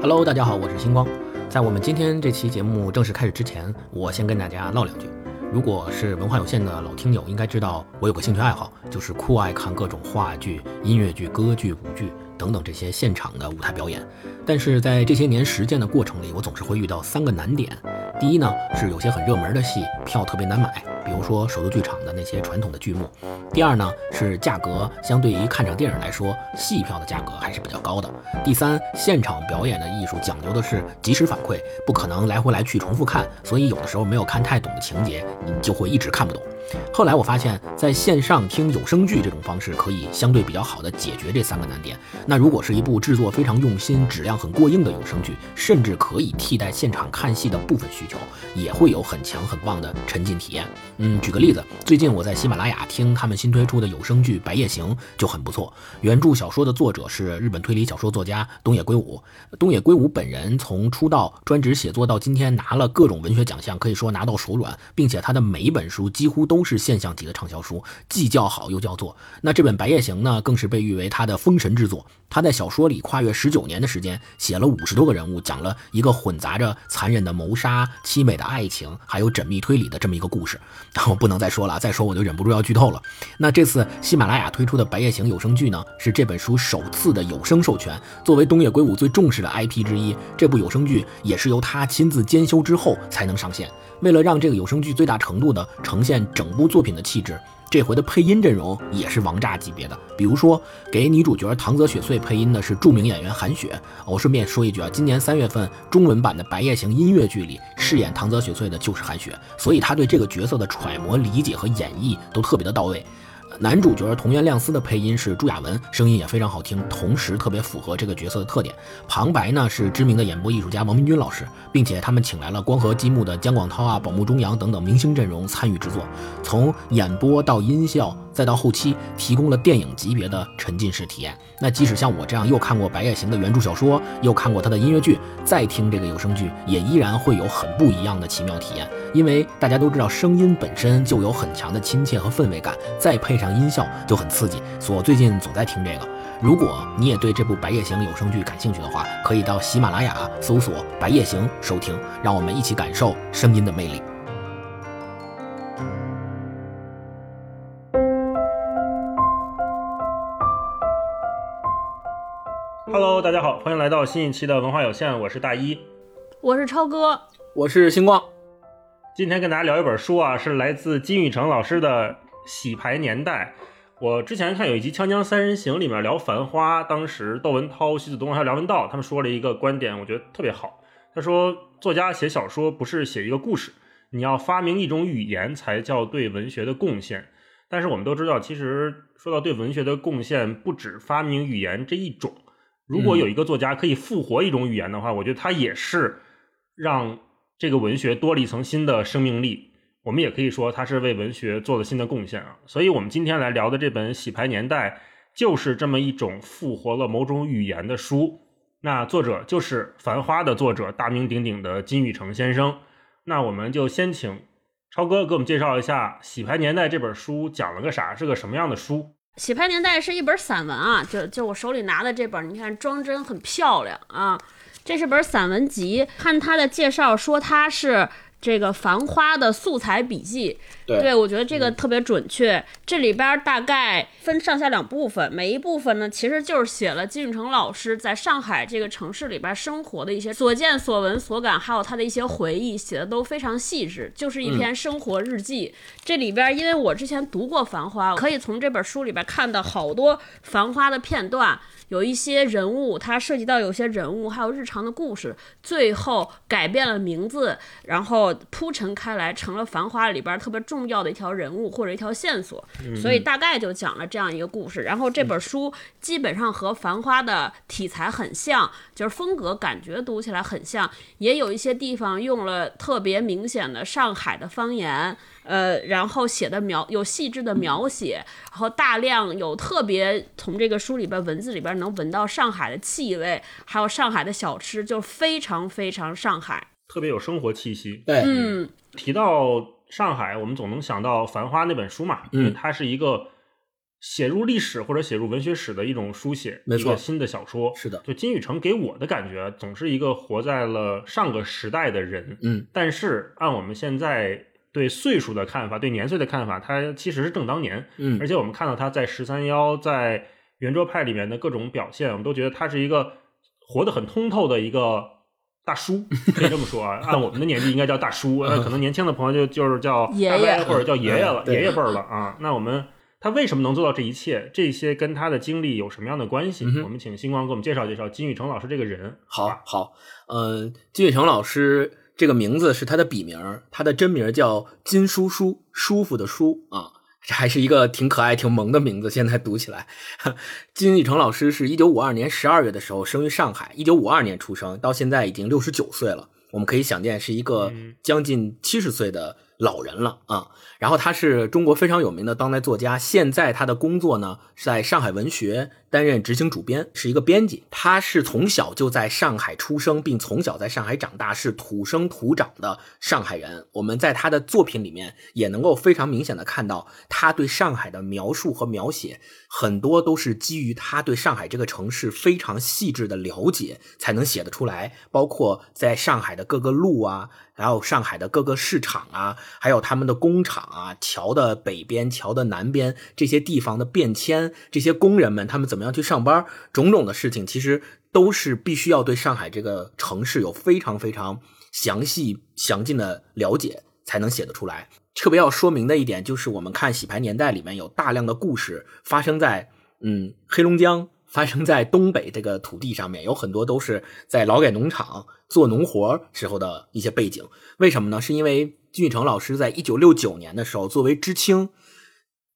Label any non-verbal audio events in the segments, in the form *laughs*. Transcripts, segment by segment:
Hello，大家好，我是星光。在我们今天这期节目正式开始之前，我先跟大家唠两句。如果是文化有限的老听友，应该知道我有个兴趣爱好，就是酷爱看各种话剧、音乐剧、歌剧、舞剧等等这些现场的舞台表演。但是在这些年实践的过程里，我总是会遇到三个难点。第一呢，是有些很热门的戏票特别难买，比如说首都剧场的那些传统的剧目。第二呢，是价格相对于看场电影来说，戏票的价格还是比较高的。第三，现场表演的艺术讲究的是及时反馈，不可能来回来去重复看，所以有的时候没有看太懂的情节，你就会一直看不懂。后来我发现，在线上听有声剧这种方式可以相对比较好的解决这三个难点。那如果是一部制作非常用心、质量很过硬的有声剧，甚至可以替代现场看戏的部分需求，也会有很强很棒的沉浸体验。嗯，举个例子，最近我在喜马拉雅听他们新推出的有声剧《白夜行》就很不错。原著小说的作者是日本推理小说作家东野圭吾。东野圭吾本人从出道专职写作到今天拿了各种文学奖项，可以说拿到手软，并且他的每一本书几乎都。都是现象级的畅销书，既叫好又叫座。那这本《白夜行》呢，更是被誉为他的封神之作。他在小说里跨越十九年的时间，写了五十多个人物，讲了一个混杂着残忍的谋杀、凄美的爱情，还有缜密推理的这么一个故事。*laughs* 我不能再说了，再说我就忍不住要剧透了。那这次喜马拉雅推出的《白夜行》有声剧呢，是这本书首次的有声授权。作为东野圭吾最重视的 IP 之一，这部有声剧也是由他亲自监修之后才能上线。为了让这个有声剧最大程度的呈现整部作品的气质，这回的配音阵容也是王炸级别的。比如说，给女主角唐泽雪穗配音的是著名演员韩雪。我顺便说一句啊，今年三月份中文版的《白夜行》音乐剧里饰演唐泽雪穗的就是韩雪，所以她对这个角色的揣摩、理解和演绎都特别的到位。男主角桐原亮司的配音是朱亚文，声音也非常好听，同时特别符合这个角色的特点。旁白呢是知名的演播艺术家王明军老师，并且他们请来了光合积木的姜广涛啊、宝木中阳等等明星阵容参与制作，从演播到音效。再到后期，提供了电影级别的沉浸式体验。那即使像我这样又看过《白夜行》的原著小说，又看过他的音乐剧，再听这个有声剧，也依然会有很不一样的奇妙体验。因为大家都知道，声音本身就有很强的亲切和氛围感，再配上音效就很刺激。所以我最近总在听这个。如果你也对这部《白夜行》有声剧感兴趣的话，可以到喜马拉雅搜索《白夜行》收听，让我们一起感受声音的魅力。Hello，大家好，欢迎来到新一期的文化有限，我是大一，我是超哥，我是星光。今天跟大家聊一本书啊，是来自金宇澄老师的《洗牌年代》。我之前看有一集《锵锵三人行》里面聊《繁花》，当时窦文涛、徐子东还有梁文道他们说了一个观点，我觉得特别好。他说，作家写小说不是写一个故事，你要发明一种语言才叫对文学的贡献。但是我们都知道，其实说到对文学的贡献，不止发明语言这一种。如果有一个作家可以复活一种语言的话，我觉得他也是让这个文学多了一层新的生命力。我们也可以说他是为文学做了新的贡献啊。所以，我们今天来聊的这本《洗牌年代》就是这么一种复活了某种语言的书。那作者就是《繁花》的作者，大名鼎鼎的金宇澄先生。那我们就先请超哥给我们介绍一下《洗牌年代》这本书讲了个啥，是个什么样的书。《洗牌年代》是一本散文啊，就就我手里拿的这本，你看装帧很漂亮啊，这是本散文集。看它的介绍说它是。这个《繁花》的素材笔记，对我觉得这个特别准确。这里边大概分上下两部分，每一部分呢，其实就是写了金宇成老师在上海这个城市里边生活的一些所见所闻所感，还有他的一些回忆，写的都非常细致，就是一篇生活日记。这里边，因为我之前读过《繁花》，可以从这本书里边看到好多《繁花》的片段。有一些人物，它涉及到有些人物，还有日常的故事，最后改变了名字，然后铺陈开来，成了《繁花》里边特别重要的一条人物或者一条线索。所以大概就讲了这样一个故事。然后这本书基本上和《繁花》的题材很像，就是风格感觉读起来很像，也有一些地方用了特别明显的上海的方言。呃，然后写的描有细致的描写，然后大量有特别从这个书里边文字里边能闻到上海的气味，还有上海的小吃，就非常非常上海，特别有生活气息。对，嗯，提到上海，我们总能想到《繁花》那本书嘛，嗯，它是一个写入历史或者写入文学史的一种书写，没错。一个新的小说。是的，就金宇澄给我的感觉，总是一个活在了上个时代的人。嗯，但是按我们现在对岁数的看法，对年岁的看法，他其实是正当年。嗯而且我们看到他在十三幺在圆桌派里面的各种表现，我们都觉得他是一个活得很通透的一个大叔，*laughs* 可以这么说啊。按我们的年纪应该叫大叔，*laughs* 呃，可能年轻的朋友就就是叫爷爷大伯或者叫爷爷了，爷爷辈儿了啊。那我们他为什么能做到这一切？这些跟他的经历有什么样的关系？嗯我们请星光给我们介绍介绍金宇成老师这个人。好好，呃，金宇成老师这个名字是他的笔名儿，他的真名叫金叔叔，舒服的舒啊，这还是一个挺可爱、挺萌的名字。现在读起来，*laughs* 金宇澄老师是一九五二年十二月的时候生于上海，一九五二年出生，到现在已经六十九岁了。我们可以想见，是一个嗯将近七十岁的老人了啊。然后他是中国非常有名的当代作家，现在他的工作呢是在上海文学担任执行主编，是一个编辑。他是从小就在上海出生，并从小在上海长大，是土生土长的上海人。我们在他的作品里面也能够非常明显的看到他对上海的描述和描写，很多都是基于他对上海这个城市非常细致的了解才能写得出来，包括在上海的各个路啊，还有上海的各个市场啊，还有他们的工厂啊，桥的北边、桥的南边这些地方的变迁，这些工人们他们怎么样去上班，种种的事情，其实都是必须要对上海这个城市有非常非常详细详尽的了解才能写得出来。特别要说明的一点就是，我们看《洗牌年代》里面有大量的故事发生在嗯黑龙江，发生在东北这个土地上面，有很多都是在劳改农场做农活时候的一些背景。为什么呢？是因为金宇澄老师在一九六九年的时候，作为知青，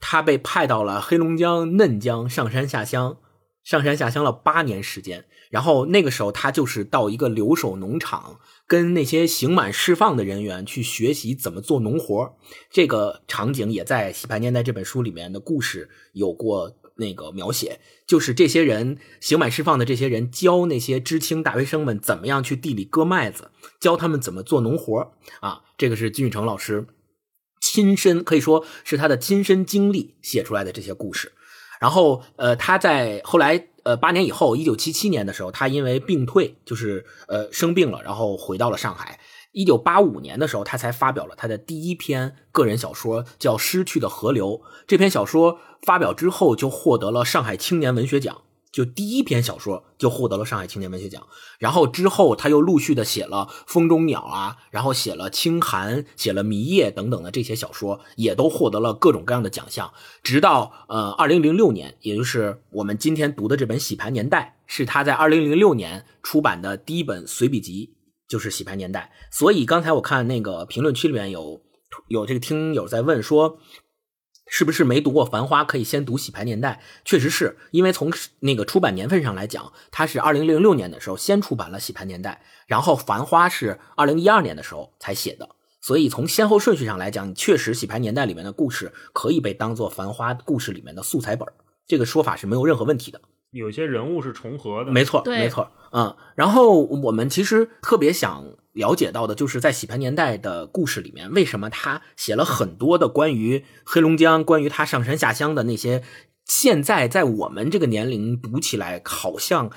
他被派到了黑龙江嫩江上山下乡，上山下乡了八年时间。然后那个时候，他就是到一个留守农场，跟那些刑满释放的人员去学习怎么做农活。这个场景也在《洗牌年代》这本书里面的故事有过那个描写，就是这些人刑满释放的这些人教那些知青大学生们怎么样去地里割麦子，教他们怎么做农活啊。这个是金宇澄老师亲身可以说是他的亲身经历写出来的这些故事。然后，呃，他在后来，呃，八年以后，一九七七年的时候，他因为病退，就是呃生病了，然后回到了上海。一九八五年的时候，他才发表了他的第一篇个人小说，叫《失去的河流》。这篇小说发表之后，就获得了上海青年文学奖。就第一篇小说就获得了上海青年文学奖，然后之后他又陆续的写了《风中鸟》啊，然后写了《清寒》，写了《迷夜》等等的这些小说，也都获得了各种各样的奖项。直到呃二零零六年，也就是我们今天读的这本《洗牌年代》，是他在二零零六年出版的第一本随笔集，就是《洗牌年代》。所以刚才我看那个评论区里面有有这个听友在问说。是不是没读过《繁花》可以先读《洗牌年代》？确实是因为从那个出版年份上来讲，它是二零零六年的时候先出版了《洗牌年代》，然后《繁花》是二零一二年的时候才写的。所以从先后顺序上来讲，确实《洗牌年代》里面的故事可以被当做《繁花》故事里面的素材本，这个说法是没有任何问题的。有些人物是重合的，没错，对没错，嗯。然后我们其实特别想了解到的，就是在《洗牌年代》的故事里面，为什么他写了很多的关于黑龙江、关于他上山下乡的那些，现在在我们这个年龄读起来好像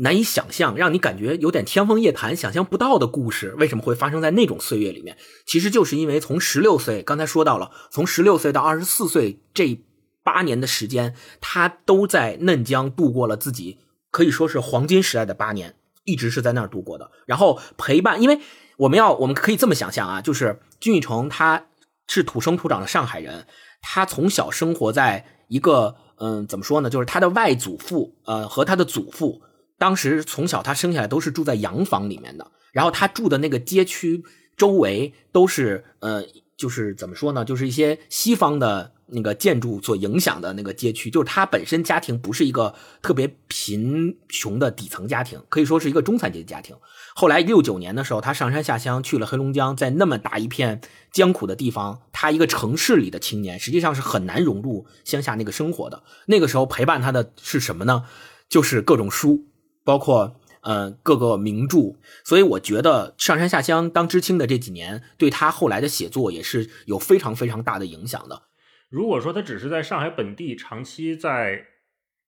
难以想象，让你感觉有点天方夜谭、想象不到的故事，为什么会发生在那种岁月里面？其实就是因为从十六岁，刚才说到了，从十六岁到二十四岁这八年的时间，他都在嫩江度过了自己可以说是黄金时代的八年，一直是在那儿度过的。然后陪伴，因为我们要我们可以这么想象啊，就是金宇成他是土生土长的上海人，他从小生活在一个嗯怎么说呢，就是他的外祖父呃和他的祖父，当时从小他生下来都是住在洋房里面的，然后他住的那个街区周围都是呃。就是怎么说呢？就是一些西方的那个建筑所影响的那个街区，就是他本身家庭不是一个特别贫穷的底层家庭，可以说是一个中产阶级家庭。后来六九年的时候，他上山下乡去了黑龙江，在那么大一片艰苦的地方，他一个城市里的青年，实际上是很难融入乡下那个生活的。那个时候陪伴他的是什么呢？就是各种书，包括。呃，各个名著，所以我觉得上山下乡当知青的这几年，对他后来的写作也是有非常非常大的影响的。如果说他只是在上海本地长期在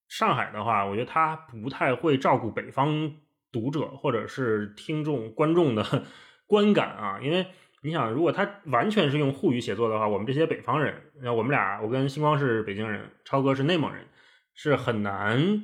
上海的话，我觉得他不太会照顾北方读者或者是听众观众的 *laughs* 观感啊，因为你想，如果他完全是用沪语写作的话，我们这些北方人，那我们俩，我跟星光是北京人，超哥是内蒙人，是很难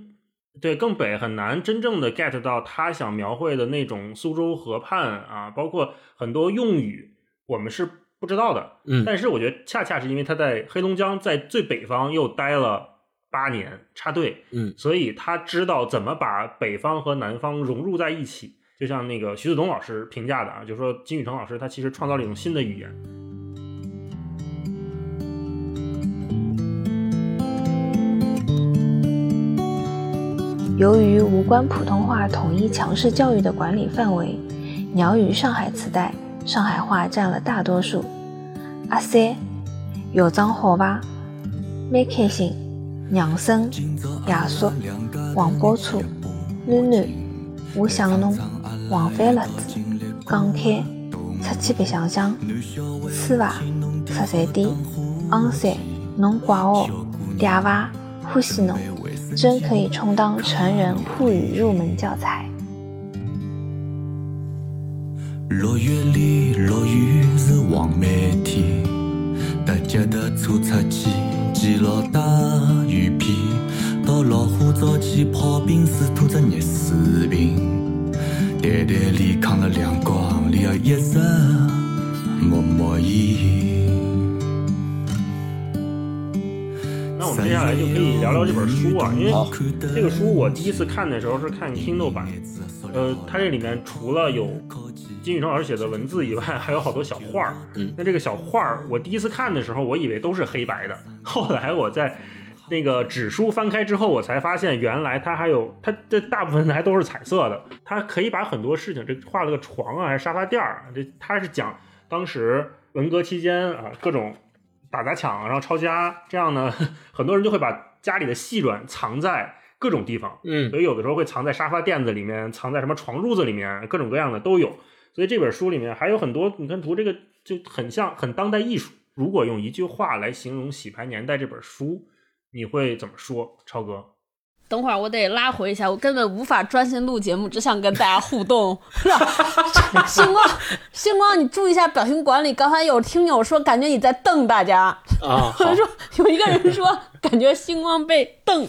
对更北很难真正的 get 到他想描绘的那种苏州河畔啊，包括很多用语，我们是。不知道的，嗯，但是我觉得恰恰是因为他在黑龙江，在最北方又待了八年插队，嗯，所以他知道怎么把北方和南方融入在一起。就像那个徐子东老师评价的啊，就说金宇成老师他其实创造了一种新的语言。由于无关普通话统一强势教育的管理范围，鸟语上海磁带。上海话占了大多数。阿三，校长好伐？蛮开心。娘生，爷叔，黄包车，囡囡，我想侬。黄饭辣子，讲开，出去白相相，吃伐？十三点。昂三，侬怪哦。嗲伐？欢喜侬，真可以充当成人沪语入门教材。六月里落雨是黄梅天，搭脚踏车出去记牢大雨披，到老虎灶去泡冰水拖着热水瓶，袋袋里扛了两光里一直默默烟。那我们接下来就可以聊聊这本书啊，因为这个书我第一次看的时候是看 Kindle 版，呃，它这里面除了有。金宇澄老师写的文字以外，还有好多小画儿。嗯，那这个小画儿，我第一次看的时候，我以为都是黑白的。后来我在那个纸书翻开之后，我才发现原来它还有它这大部分还都是彩色的。它可以把很多事情，这画了个床啊，还是沙发垫儿，这它是讲当时文革期间啊各种打砸抢，然后抄家这样呢，*laughs* 很多人就会把家里的细软藏在各种地方。嗯，所以有的时候会藏在沙发垫子里面，藏在什么床褥子里面，各种各样的都有。所以这本书里面还有很多，你看图这个就很像很当代艺术。如果用一句话来形容《洗牌年代》这本书，你会怎么说？超哥，等会儿我得拉回一下，我根本无法专心录节目，只想跟大家互动。*laughs* 星光，星光，你注意一下表情管理。刚才有听友说感觉你在瞪大家啊，*laughs* 他说有一个人说感觉星光被瞪，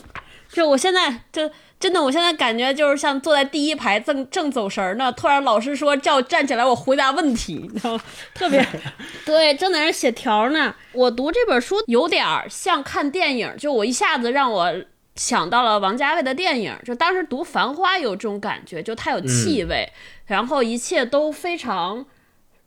就我现在就。真的，我现在感觉就是像坐在第一排正正走神呢，突然老师说叫站起来，我回答问题，你知道吗？特别 *laughs* 对，正在那写条呢。我读这本书有点像看电影，就我一下子让我想到了王家卫的电影，就当时读《繁花》有这种感觉，就它有气味，然后一切都非常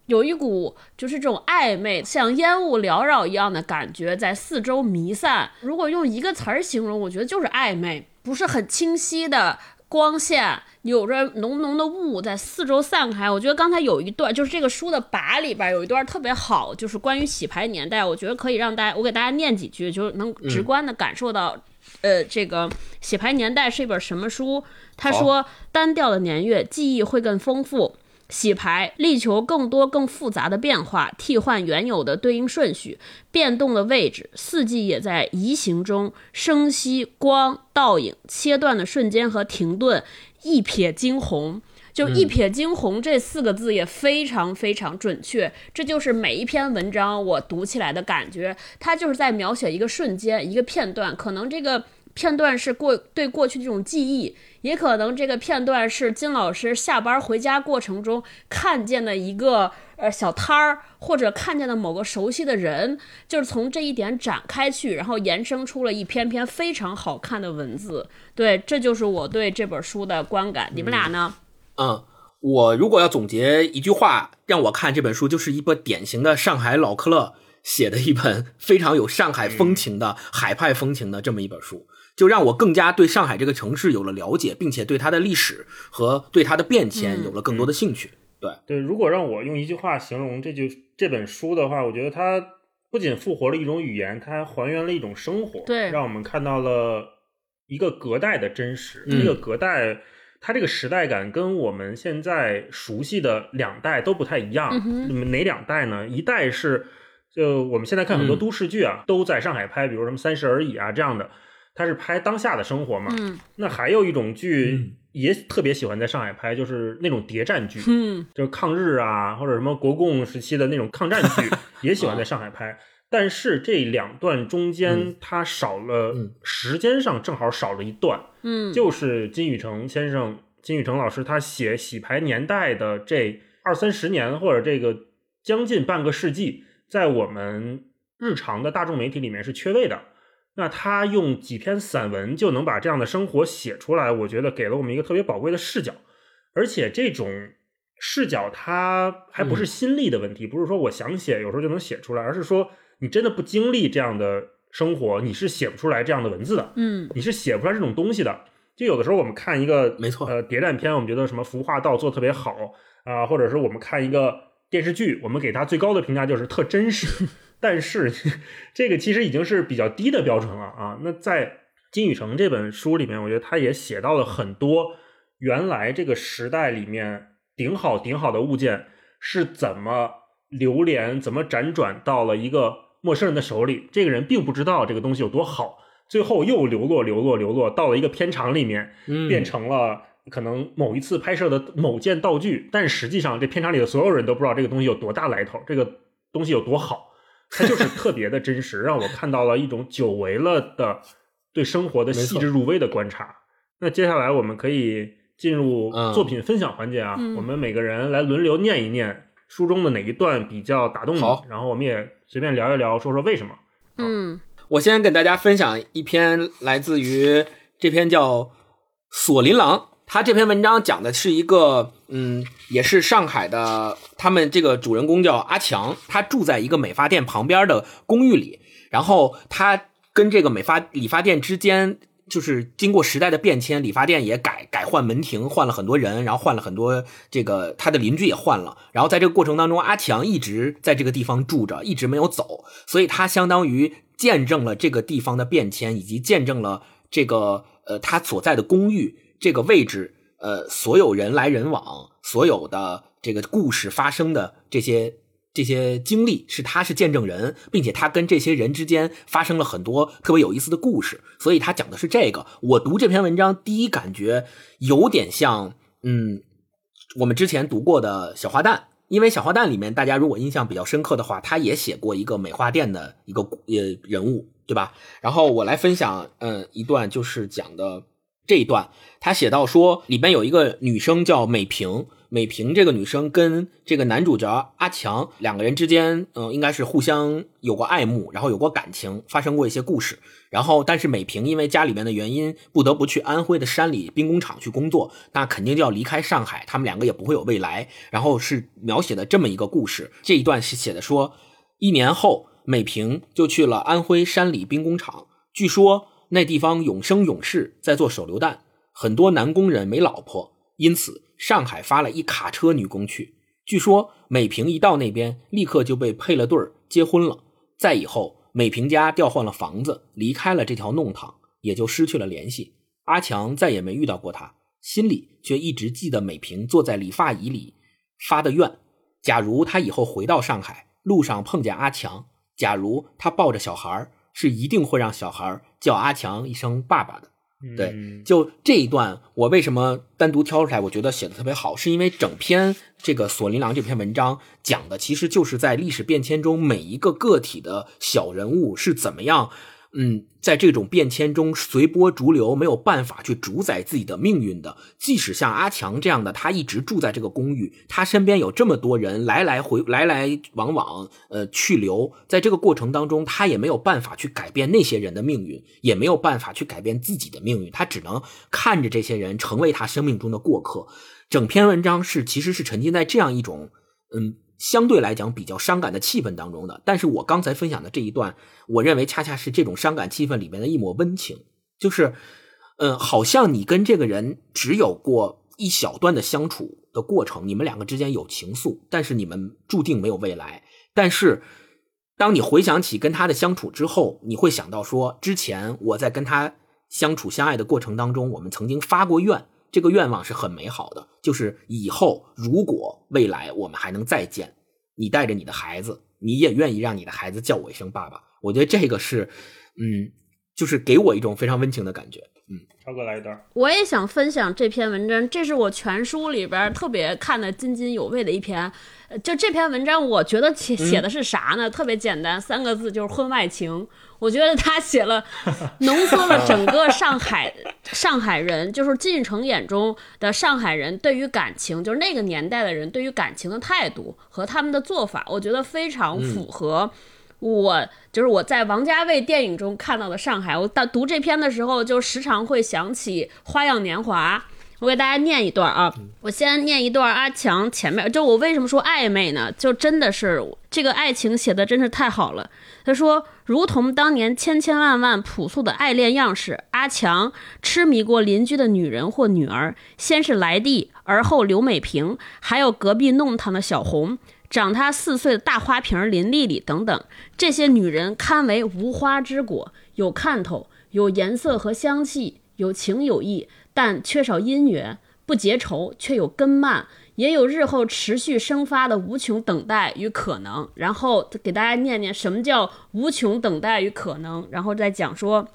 有一股就是这种暧昧，像烟雾缭绕一样的感觉在四周弥散。如果用一个词儿形容，我觉得就是暧昧。不是很清晰的光线，有着浓浓的雾在四周散开。我觉得刚才有一段，就是这个书的跋里边有一段特别好，就是关于洗牌年代。我觉得可以让大家，我给大家念几句，就是能直观的感受到，呃，这个洗牌年代是一本什么书。他说，单调的年月，记忆会更丰富。洗牌力求更多更复杂的变化，替换原有的对应顺序，变动的位置，四季也在移形中，生息光倒影切断的瞬间和停顿，一瞥惊鸿，就一瞥惊鸿这四个字也非常非常准确，这就是每一篇文章我读起来的感觉，它就是在描写一个瞬间一个片段，可能这个。片段是过对过去这种记忆，也可能这个片段是金老师下班回家过程中看见的一个呃小摊儿，或者看见的某个熟悉的人，就是从这一点展开去，然后延伸出了一篇篇非常好看的文字。对，这就是我对这本书的观感。你们俩呢？嗯，我如果要总结一句话，让我看这本书，就是一部典型的上海老克勒写的一本非常有上海风情的海派风情的这么一本书。就让我更加对上海这个城市有了了解，并且对它的历史和对它的变迁有了更多的兴趣。对对，如果让我用一句话形容这就这本书的话，我觉得它不仅复活了一种语言，它还还原了一种生活。对，让我们看到了一个隔代的真实。这个隔代，它这个时代感跟我们现在熟悉的两代都不太一样。哪两代呢？一代是就我们现在看很多嗯都市剧啊，都在上海拍，比如什么《三十而已》啊这样的，它是拍当下的生活嘛。嗯那还有一种剧嗯也特别喜欢在上海拍，就是那种谍战剧，嗯就是抗日啊，或者什么国共时期的那种抗战剧，*laughs* 也喜欢在上海拍。但是这两段中间嗯，它少了嗯时间上正好少了一段，嗯，就是金宇成先生、金宇成老师他写洗牌年代的这二三十年或者这个将近半个世纪，在我们日常的大众媒体里面是缺位的。那他用几篇散文就能把这样的生活写出来，我觉得给了我们一个特别宝贵的视角，而且这种视角它还不是心力的问题，不是说我想写有时候就能写出来，而是说你真的不经历这样的生活，你是写不出来这样的文字的。嗯你是写不出来这种东西的。就有的时候我们看一个没错呃谍战片，我们觉得什么服化道做得特别好啊、或者是我们看一个电视剧，我们给他最高的评价就是特真实。*laughs* 但是 *laughs* 这个其实已经是比较低的标准了啊。那在金宇澄这本书里面，我觉得他也写到了很多原来这个时代里面顶好顶好的物件是怎么流连、怎么辗转到了一个陌生人的手里。这个人并不知道这个东西有多好，最后又流落、流落、流落到了一个片场里面，嗯变成了可能某一次拍摄的某件道具，但实际上这片场里的所有人都不知道这个东西有多大来头，这个东西有多好，它就是特别的真实，让我看到了一种久违了的对生活的细致入微的观察。那接下来我们可以进入嗯。作品分享环节啊，嗯。我们每个人来轮流念一念书中的哪一段比较打动你，然后我们也随便聊一聊，说说为什么。嗯。我先跟大家分享一篇来自于这篇叫《锁麟囊》，他这篇文章讲的是一个，嗯，也是上海的，他们这个主人公叫阿强，他住在一个美发店旁边的公寓里，然后他跟这个美发理发店之间。就是经过时代的变迁，理发店也改改换门庭，换了很多人，然后换了很多这个他的邻居也换了，然后在这个过程当中，阿强一直在这个地方住着，一直没有走，所以他相当于见证了这个地方的变迁，以及见证了这个呃他所在的公寓这个位置呃所有人来人往，所有的这个故事发生的这些这些经历是他是见证人，并且他跟这些人之间发生了很多特别有意思的故事，所以他讲的是这个。我读这篇文章，第一感觉有点像，嗯，我们之前读过的小花旦。因为小花旦里面，大家如果印象比较深刻的话，他也写过一个美化店的一个呃人物，对吧？然后我来分享，嗯，一段就是讲的这一段，他写到说，里边有一个女生叫美萍，美萍这个女生跟这个男主角阿强两个人之间，嗯，应该是互相有过爱慕，然后有过感情，发生过一些故事。然后，但是美萍因为家里面的原因，不得不去安徽的山里兵工厂去工作，那肯定就要离开上海，他们两个也不会有未来。然后是描写的这么一个故事，这一段是写的说，一年后，美萍就去了安徽山里兵工厂，据说那地方永生永世在做手榴弹，很多男工人没老婆，因此上海发了一卡车女工去。据说美萍一到那边，立刻就被配了对儿结婚了。再以后，美萍家调换了房子，离开了这条弄堂，也就失去了联系。阿强再也没遇到过她，心里却一直记得美萍坐在理发椅里发的愿：假如他以后回到上海，路上碰见阿强，假如他抱着小孩儿，是一定会让小孩儿叫阿强一声爸爸的。对嗯就这一段，我为什么单独挑出来？我觉得写的特别好，是因为整篇这个《锁麟囊》这篇文章讲的，其实就是在历史变迁中每一个个体的小人物是怎么样，嗯，在这种变迁中随波逐流，没有办法去主宰自己的命运的。即使像阿强这样的，他一直住在这个公寓，他身边有这么多人来来回来来往往，呃，去留，在这个过程当中，他也没有办法去改变那些人的命运，也没有办法去改变自己的命运，他只能看着这些人成为他生命中的过客。整篇文章是其实是沉浸在这样一种，嗯。相对来讲比较伤感的气氛当中的，但是我刚才分享的这一段，我认为恰恰是这种伤感气氛里面的一抹温情，就是，嗯，好像你跟这个人只有过一小段的相处的过程，你们两个之间有情愫，但是你们注定没有未来。但是，当你回想起跟他的相处之后，你会想到说，之前我在跟他相处相爱的过程当中，我们曾经发过愿。这个愿望是很美好的，就是以后如果未来我们还能再见，你带着你的孩子，你也愿意让你的孩子叫我一声爸爸。我觉得这个是，嗯，就是给我一种非常温情的感觉。嗯，超哥来一段。我也想分享这篇文章，这是我全书里边特别看的津津有味的一篇。呃就这篇文章，我觉得写写的是啥呢？特别简单，三个字就是婚外情。我觉得他写了，*laughs* 浓缩了整个上海 *laughs* 上海人，就是金宇澄眼中的上海人对于感情，就是那个年代的人对于感情的态度和他们的做法，我觉得非常符合我就是我在王家卫电影中看到的上海。我到读这篇的时候，就时常会想起《花样年华》。我给大家念一段啊，我先念一段阿强前面，就我为什么说暧昧呢？就真的是这个爱情写的真是太好了。他说，如同当年千千万万朴素的爱恋样式，阿强痴迷过邻居的女人或女儿，先是来蒂，而后刘美萍，还有隔壁弄堂的小红，长他四岁的大花瓶林丽丽等等。这些女人堪为无花之果，有看头，有颜色和香气，有情有义。但缺少姻缘，不结仇，却有根蔓，也有日后持续生发的无穷等待与可能。然后给大家念念什么叫无穷等待与可能，然后再讲说，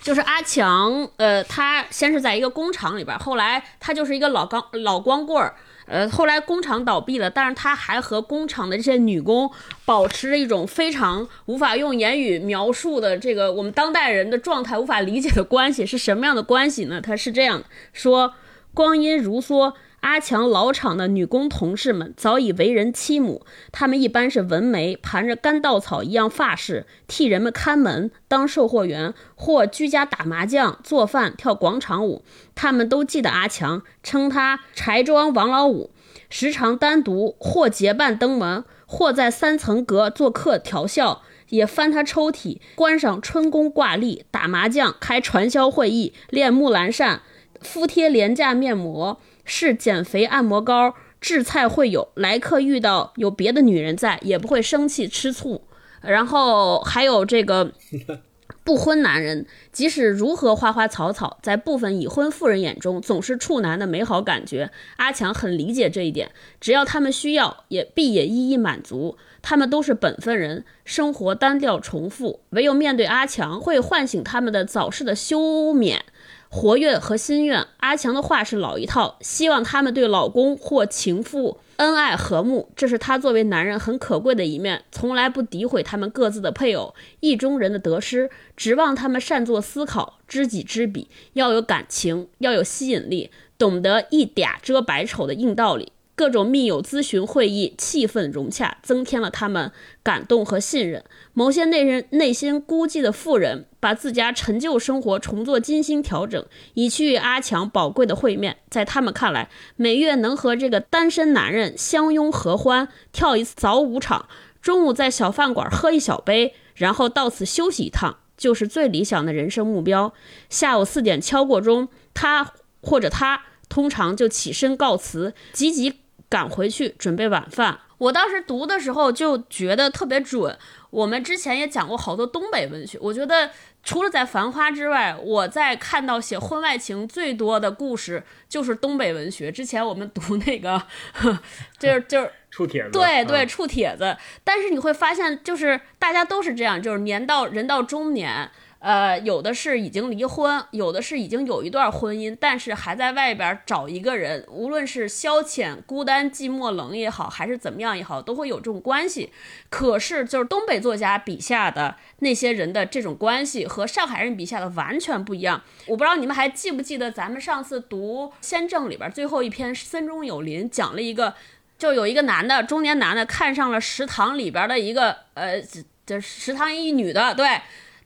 就是阿强，呃，他先是在一个工厂里边，后来他就是一个老光老光棍儿。呃，后来工厂倒闭了，但是他还和工厂的这些女工保持着一种非常无法用言语描述的这个我们当代人的状态无法理解的关系是什么样的关系呢？他是这样说：光阴如梭，阿强老厂的女工同事们早已为人妻母，她们一般是纹眉，盘着干稻草一样发饰，替人们看门、当售货员，或居家打麻将、做饭、跳广场舞。他们都记得阿强，称他“柴庄王老五”，时常单独或结伴登门，或在三层阁做客调笑，也翻他抽屉，观赏春宫挂历，打麻将，开传销会议，练木兰扇，敷贴廉价面膜，试减肥按摩膏，制菜会有。来客遇到有别的女人在，也不会生气吃醋。然后还有这个。*laughs* 不婚男人，即使如何花花草草，在部分已婚妇人眼中，总是处男的美好感觉。阿强很理解这一点，只要他们需要，也必也一一满足。他们都是本分人，生活单调重复，唯有面对阿强，会唤醒他们的早逝的休眠、活跃和心愿。阿强的话是老一套，希望他们对老公或情妇恩爱和睦，这是他作为男人很可贵的一面。从来不诋毁他们各自的配偶、意中人的得失，指望他们善作思考、知己知彼，要有感情，要有吸引力，懂得一嗲遮百丑的硬道理。各种密友咨询会议，气氛融洽，增添了他们感动和信任。某些内人内心孤寂的妇人，把自家陈旧生活重做精心调整，以去与阿强宝贵的会面。在他们看来，每月能和这个单身男人相拥合欢，跳一次早舞场，中午在小饭馆喝一小杯，然后到此休息一趟，就是最理想的人生目标。下午四点敲过钟，他或者他通常就起身告辞，急急。赶回去准备晚饭。我当时读的时候就觉得特别准。我们之前也讲过好多东北文学，我觉得除了在《繁花》之外，我在看到写婚外情最多的故事就是东北文学。之前我们读那个，*laughs* 就是就是 *laughs* 处帖子，对对，处帖子。但是你会发现，就是大家都是这样，就是年到人到中年。呃，有的是已经离婚，有的是已经有一段婚姻，但是还在外边找一个人，无论是消遣、孤单、寂寞、冷也好，还是怎么样也好，都会有这种关系。可是，就是东北作家笔下的那些人的这种关系，和上海人笔下的完全不一样。我不知道你们还记不记得，咱们上次读《先正》里边最后一篇《森中有林》，讲了一个，就有一个男的，中年男的看上了食堂里边的一个，呃，这食堂一女的，对。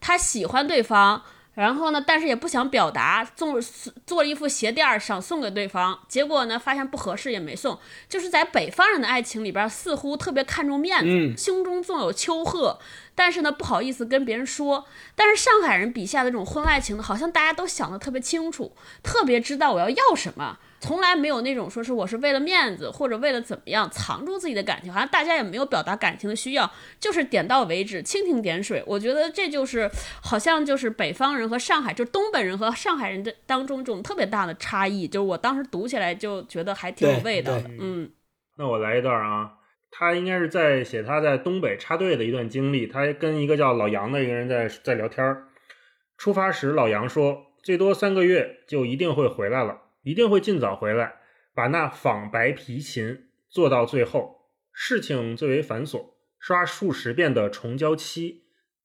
他喜欢对方，然后呢，但是也不想表达，送做了一副鞋垫儿想送给对方，结果呢，发现不合适也没送。就是在北方人的爱情里边，似乎特别看重面子，胸中纵有丘壑，但是呢，不好意思跟别人说。但是上海人笔下的这种婚外情呢，好像大家都想得特别清楚，特别知道我要要什么。从来没有那种说是我是为了面子或者为了怎么样藏住自己的感情，好像大家也没有表达感情的需要，就是点到为止，蜻蜓点水。我觉得这就是好像就是北方人和上海，就是东北人和上海人的当中这种特别大的差异。就是我当时读起来就觉得还挺有味道的。嗯，那我来一段啊。他应该是在写他在东北插队的一段经历。他跟一个叫老杨的一个人在在聊天儿。出发时，老杨说，最多三个月就一定会回来了，一定会尽早回来，把那仿白皮琴做到最后。事情最为繁琐，刷数十遍的重胶漆，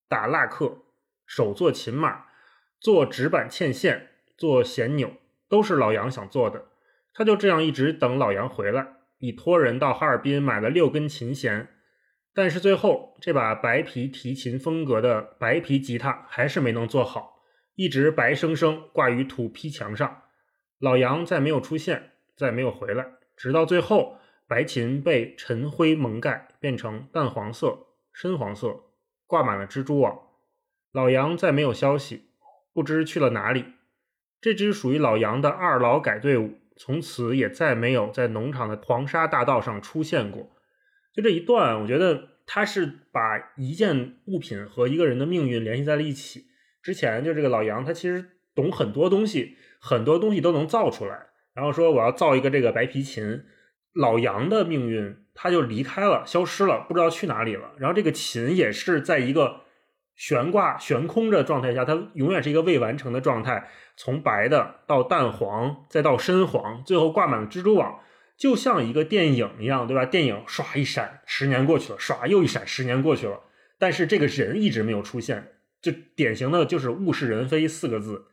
打蜡刻，手做琴码，做纸板嵌线，做弦钮，都是老杨想做的。他就这样一直等老杨回来，已托人到哈尔滨买了六根琴弦，但是最后这把白皮提琴风格的白皮吉他还是没能做好，一直白生生挂于土坯墙上。老杨再没有出现，再没有回来，直到最后，白琴被尘灰蒙盖，变成淡黄色、深黄色，挂满了蜘蛛网。老杨再没有消息，不知去了哪里。这支属于老杨的二劳改队伍。从此也再没有在农场的黄沙大道上出现过。就这一段，我觉得他是把一件物品和一个人的命运联系在了一起。之前就这个老杨，他其实懂很多东西，很多东西都能造出来。然后说我要造一个这个白皮琴，老杨的命运他就离开了，消失了，不知道去哪里了。然后这个琴也是在一个。悬挂悬空的状态下，它永远是一个未完成的状态，从白的到淡黄，再到深黄，最后挂满了蜘蛛网，就像一个电影一样，对吧？电影唰一闪，十年过去了，唰又一闪，十年过去了，但是这个人一直没有出现，就典型的就是物是人非四个字。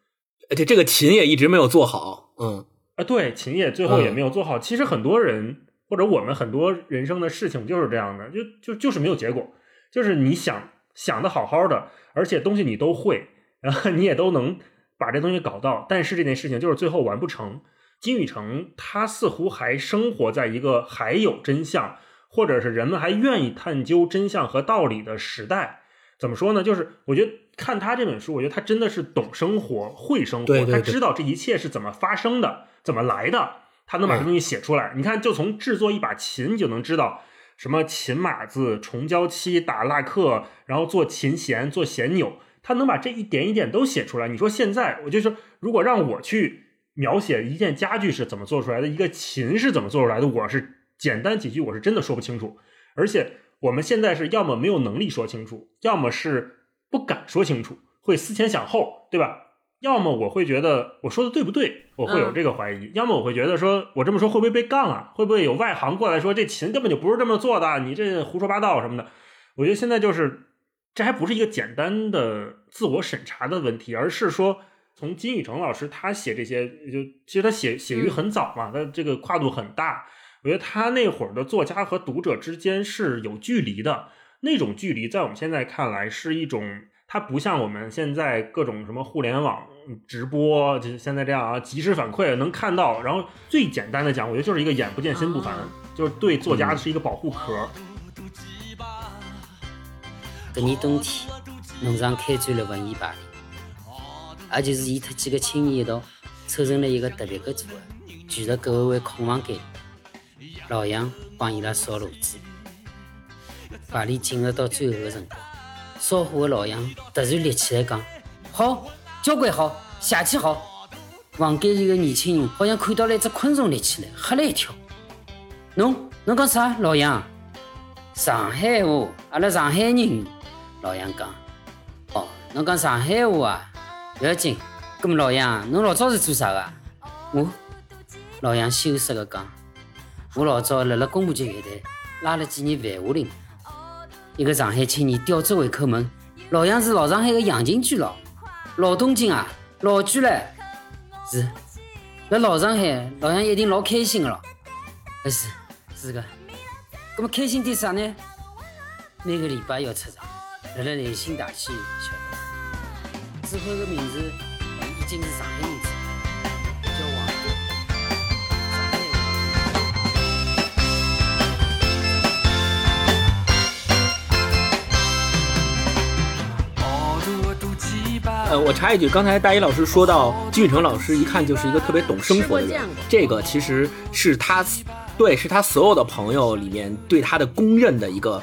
而且这个琴也一直没有做好，嗯，啊，对，琴也最后也没有做好。其实很多人或者我们很多人生的事情就是这样的，就就就是没有结果，就是你想。想的好好的，而且东西你都会，然后你也都能把这东西搞到，但是这件事情就是最后完不成。金宇成他似乎还生活在一个还有真相，或者是人们还愿意探究真相和道理的时代。怎么说呢？就是我觉得看他这本书，我觉得他真的是懂生活、会生活，他知道这一切是怎么发生的、怎么来的，他能把这东西写出来。你看，就从制作一把琴，你就能知道。什么琴码子、重胶漆、打蜡刻，然后做琴弦、做弦钮，他能把这一点一点都写出来。你说现在，我就说，如果让我去描写一件家具是怎么做出来的，一个琴是怎么做出来的，我是简单几句，我是真的说不清楚。而且我们现在是要么没有能力说清楚，要么是不敢说清楚，会思前想后，对吧？要么我会觉得我说的对不对，我会有这个怀疑；要么我会觉得说我这么说会不会被杠啊？会不会有外行过来说这琴根本就不是这么做的？你这胡说八道什么的？我觉得现在就是这还不是一个简单的自我审查的问题，而是说从金宇澄老师他写这些，就其实他写写于很早嘛，他这个跨度很大。我觉得他那会儿的作家和读者之间是有距离的，那种距离在我们现在看来是一种。它不像我们现在各种什么互联网直播，就是现在这样啊，及时反馈能看到。然后最简单的讲，我觉得就是一个眼不见心不烦，就是对作家是一个保护壳。这年冬天，农场开展了文艺派对，也就是伊特几个青年一道凑成了一个特别的组合，聚在搿位空房间。老杨帮伊拉烧炉子，排练进入到最后的辰光。烧火的老杨突然立起来讲：“好，交关好，邪气好。”房间里的年轻人好像看到了一只昆虫立起来，吓了一跳。侬侬讲啥，老杨？上海话，阿拉上海人。老杨讲：“哦，侬讲上海话啊？不要紧。咁么老杨，侬老早是做啥的？我，老杨羞涩的讲：“我老早辣辣工部局乐队拉了几年繁华林。”一个上海青年吊着胃口问：“老杨是老上海的洋泾居咯？老东京啊，老居嘞？是，辣老上海，老杨一定老开心的咯。不是，是个。那么开心点啥呢？每个礼拜要出场，辣辣内心大戏晓得。指挥的名字已经是上海呃，我插一句，刚才大一老师说到金宇成老师，一看就是一个特别懂生活的人。这个其实是他，对，是他所有的朋友里面对他的公认的一个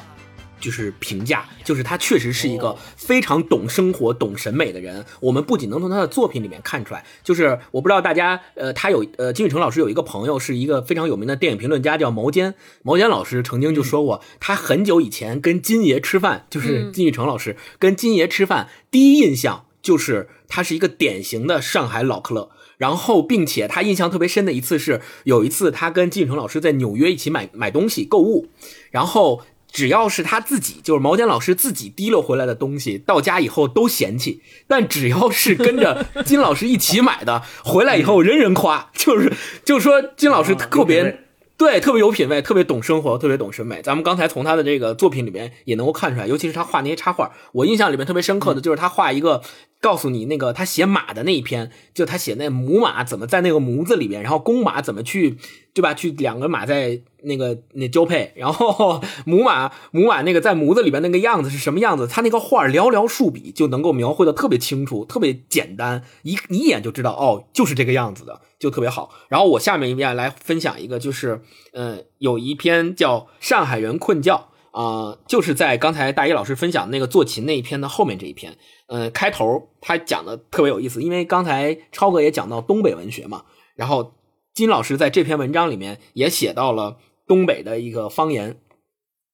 就是评价，就是他确实是一个非常懂生活、懂审美的人。我们不仅能从他的作品里面看出来，就是我不知道大家，呃，他有呃金宇成老师有一个朋友是一个非常有名的电影评论家，叫毛尖。毛尖老师曾经就说过，他很久以前跟金爷吃饭，就是金宇成老师跟金爷吃饭，第一印象就是他是一个典型的上海老克勒。然后，并且他印象特别深的一次是，有一次他跟金宇成老师在纽约一起买买东西购物，然后。只要是他自己，就是毛尖老师自己提溜回来的东西，到家以后都嫌弃；但只要是跟着金老师一起买的，回来以后人人夸，就是就说金老师特别对，特别有品位，特别懂生活，特别懂审美。咱们刚才从他的这个作品里面也能够看出来，尤其是他画那些插画，我印象里面特别深刻的就是他画一个。告诉你那个他写马的那一篇，就他写那母马怎么在那个模子里面，然后公马怎么去，对吧？去两个马在那个那交配，然后母马母马那个在模子里边那个样子是什么样子？他那个画寥寥数笔就能够描绘的特别清楚，特别简单，一一眼就知道哦，就是这个样子的，就特别好。然后我下面一面来分享一个，就是呃，有一篇叫《上海人困觉》。啊，就是在刚才大一老师分享那个做琴那一篇的后面这一篇，嗯，开头他讲的特别有意思，因为刚才超哥也讲到东北文学嘛，然后金老师在这篇文章里面也写到了东北的一个方言，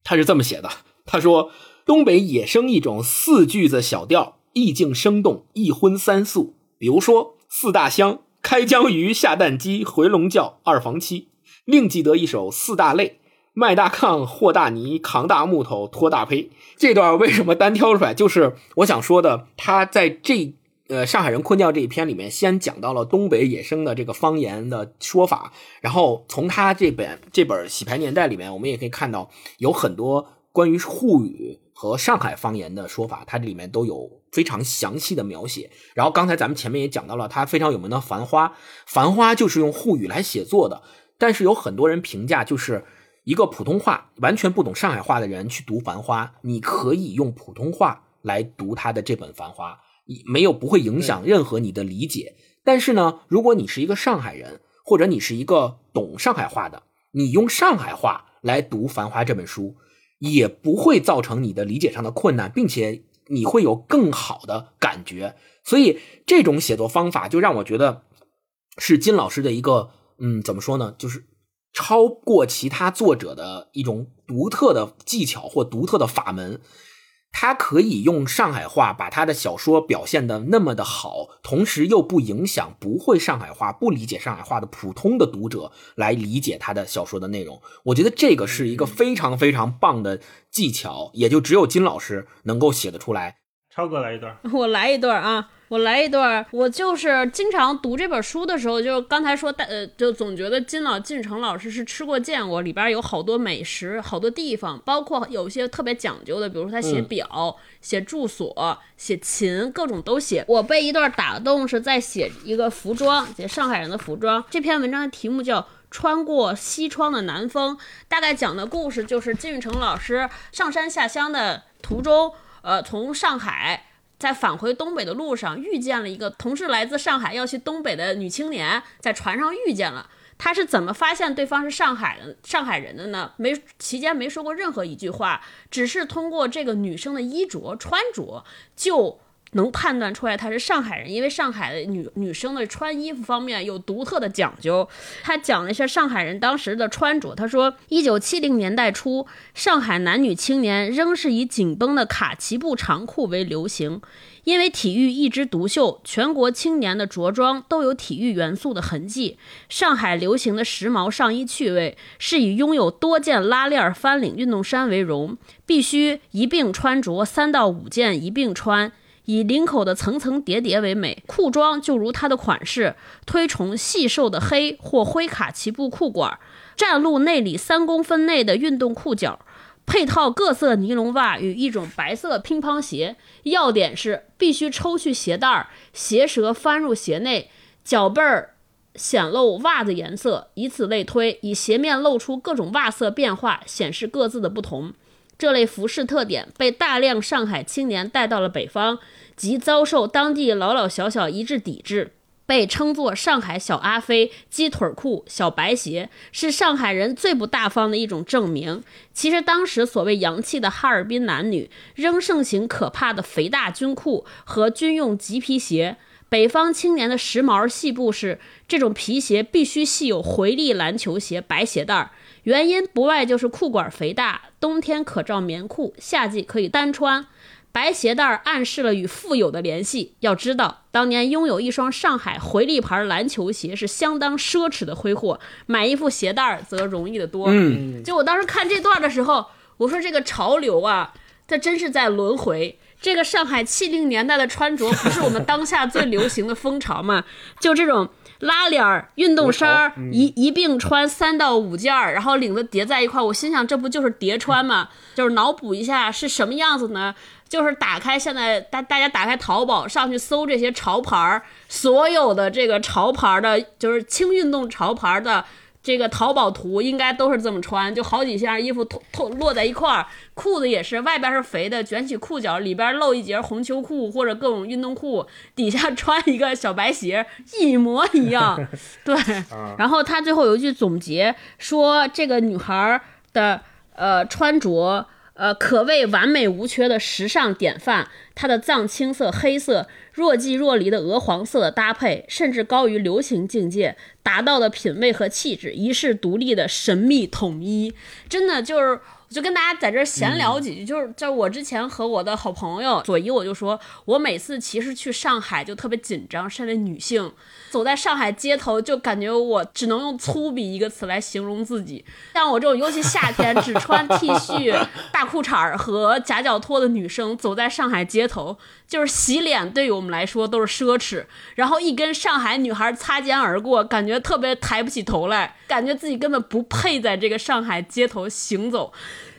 他是这么写的，他说东北野生一种四句子小调，意境生动，一荤三素，比如说四大香、开江鱼、下蛋鸡、回笼觉、二房妻，另记得一首四大类。卖大炕，和大泥，扛大木头，拖大坯。这段为什么单挑出来？就是我想说的，他在这呃上海人困觉这一篇里面，先讲到了东北野生的这个方言的说法，然后从他这本这本《洗牌年代》里面，我们也可以看到有很多关于沪语和上海方言的说法，它这里面都有非常详细的描写。然后刚才咱们前面也讲到了，他非常有名的《繁花》，《繁花》就是用沪语来写作的，但是有很多人评价就是。一个普通话完全不懂上海话的人去读《繁花》，你可以用普通话来读他的这本《繁花》，没有不会影响任何你的理解。但是呢，如果你是一个上海人，或者你是一个懂上海话的，你用上海话来读《繁花》这本书，也不会造成你的理解上的困难，并且你会有更好的感觉。所以这种写作方法就让我觉得是金老师的一个，嗯，怎么说呢，就是。超过其他作者的一种独特的技巧或独特的法门，他可以用上海话把他的小说表现的那么的好，同时又不影响不会上海话、不理解上海话的普通的读者来理解他的小说的内容。我觉得这个是一个非常非常棒的技巧，也就只有金老师能够写得出来。超哥来一段，我来一段啊。我来一段，我就是经常读这本书的时候，就刚才说，呃，就总觉得金老金成老师是吃过见过，里边有好多美食，好多地方，包括有些特别讲究的，比如说他写表、写住所、写琴，各种都写。我被一段打动，是在写一个服装，写上海人的服装。这篇文章的题目叫《穿过西窗的南风》，大概讲的故事就是金宇成老师上山下乡的途中，呃，从上海。在返回东北的路上，遇见了一个同是来自上海要去东北的女青年，在船上遇见了。他是怎么发现对方是上海人上海人的呢？没期间没说过任何一句话，只是通过这个女生的衣着穿着就。能判断出来她是上海人，因为上海的女女生的穿衣服方面有独特的讲究。他讲了一下上海人当时的穿着，他说，一九七零年代初，上海男女青年仍是以紧绷的卡其布长裤为流行，因为体育一枝独秀，全国青年的着装都有体育元素的痕迹。上海流行的时髦上衣趣味是以拥有多件拉链翻领运动衫为荣，必须一并穿着三到五件一并穿。以领口的层层叠叠为美，裤装就如它的款式，推崇细瘦的黑或灰卡其布裤管，战露内里三公分内的运动裤脚，配套各色尼龙袜与一种白色乒乓鞋。要点是必须抽去鞋带儿，鞋舌翻入鞋内，脚背儿显露袜子颜色，以此类推，以鞋面露出各种袜色变化，显示各自的不同。这类服饰特点被大量上海青年带到了北方，即遭受当地老老小小一致抵制。被称作上海小阿飞、鸡腿裤、小白鞋，是上海人最不大方的一种证明。其实当时所谓洋气的哈尔滨男女，仍盛行可怕的肥大军裤和军用麂皮鞋。北方青年的时髦细部是，这种皮鞋必须系有回力篮球鞋白鞋带儿，原因不外就是裤管肥大，冬天可罩棉裤，夏季可以单穿。白鞋带儿暗示了与富有的联系。要知道，当年拥有一双上海回力牌篮球鞋是相当奢侈的挥霍，买一副鞋带儿则容易得多。嗯，就我当时看这段的时候，我说这个潮流啊，它真是在轮回。这个上海七零年代的穿着不是我们当下最流行的风潮吗？就这种拉链儿、运动衫儿一一并穿三到五件儿，然后领子叠在一块儿。我心想，这不就是叠穿吗？*laughs* 就是脑补一下是什么样子呢？就是打开现在大大家打开淘宝上去搜这些潮牌儿，所有的这个潮牌儿的，就是轻运动潮牌儿的。这个淘宝图应该都是这么穿，就好几件衣服脱脱落在一块儿，裤子也是外边是肥的卷起裤脚，里边露一截红秋裤或者各种运动裤，底下穿一个小白鞋，一模一样。*laughs* 对，然后他最后有一句总结说，这个女孩的呃穿着呃可谓完美无缺的时尚典范，它的藏青色、黑色。若即若离的鹅黄色的搭配，甚至高于流行境界，达到的品味和气质，一世独立的神秘统一，真的就是。就跟大家在这儿闲聊几句，就是就我之前和我的好朋友左一，我就说，我每次其实去上海就特别紧张，身为女性，走在上海街头就感觉我只能用粗鄙一个词来形容自己。像我这种，尤其夏天只穿 T 恤、*laughs* 大裤衩和夹脚拖的女生，走在上海街头，就是洗脸对于我们来说都是奢侈。然后一跟上海女孩擦肩而过，感觉特别抬不起头来，感觉自己根本不配在这个上海街头行走。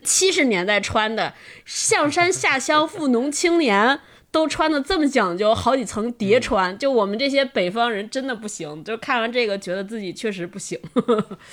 七十年代穿的上山下乡富农青年都穿的这么讲究，好几层叠穿，就我们这些北方人真的不行。就看完这个，觉得自己确实不行。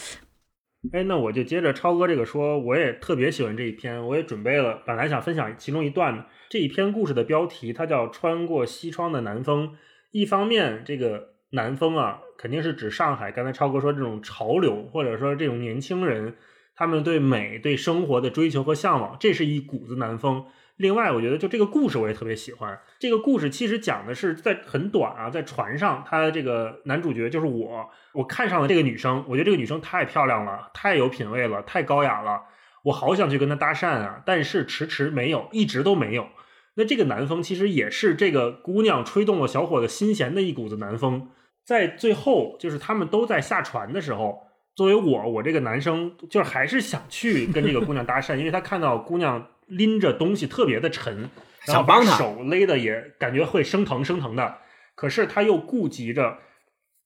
*laughs* 哎，那我就接着超哥这个说，我也特别喜欢这一篇，我也准备了，本来想分享其中一段的。这一篇故事的标题它叫《穿过西窗的南风》。一方面，这个南风啊，肯定是指上海。刚才超哥说这种潮流，或者说这种年轻人。他们对美、对生活的追求和向往，这是一股子南风。另外，我觉得就这个故事我也特别喜欢。这个故事其实讲的是在很短啊，在船上，他这个男主角就是我，我看上了这个女生，我觉得这个女生太漂亮了，太有品位了，太高雅了，我好想去跟她搭讪啊，但是迟迟没有，一直都没有。那这个南风其实也是这个姑娘吹动了小伙子心弦的一股子南风。在最后，就是他们都在下船的时候。作为我，我这个男生就是还是想去跟这个姑娘搭讪，因为他看到姑娘拎着东西特别的沉，想帮她，手勒的也感觉会生疼生疼的。可是他又顾及着，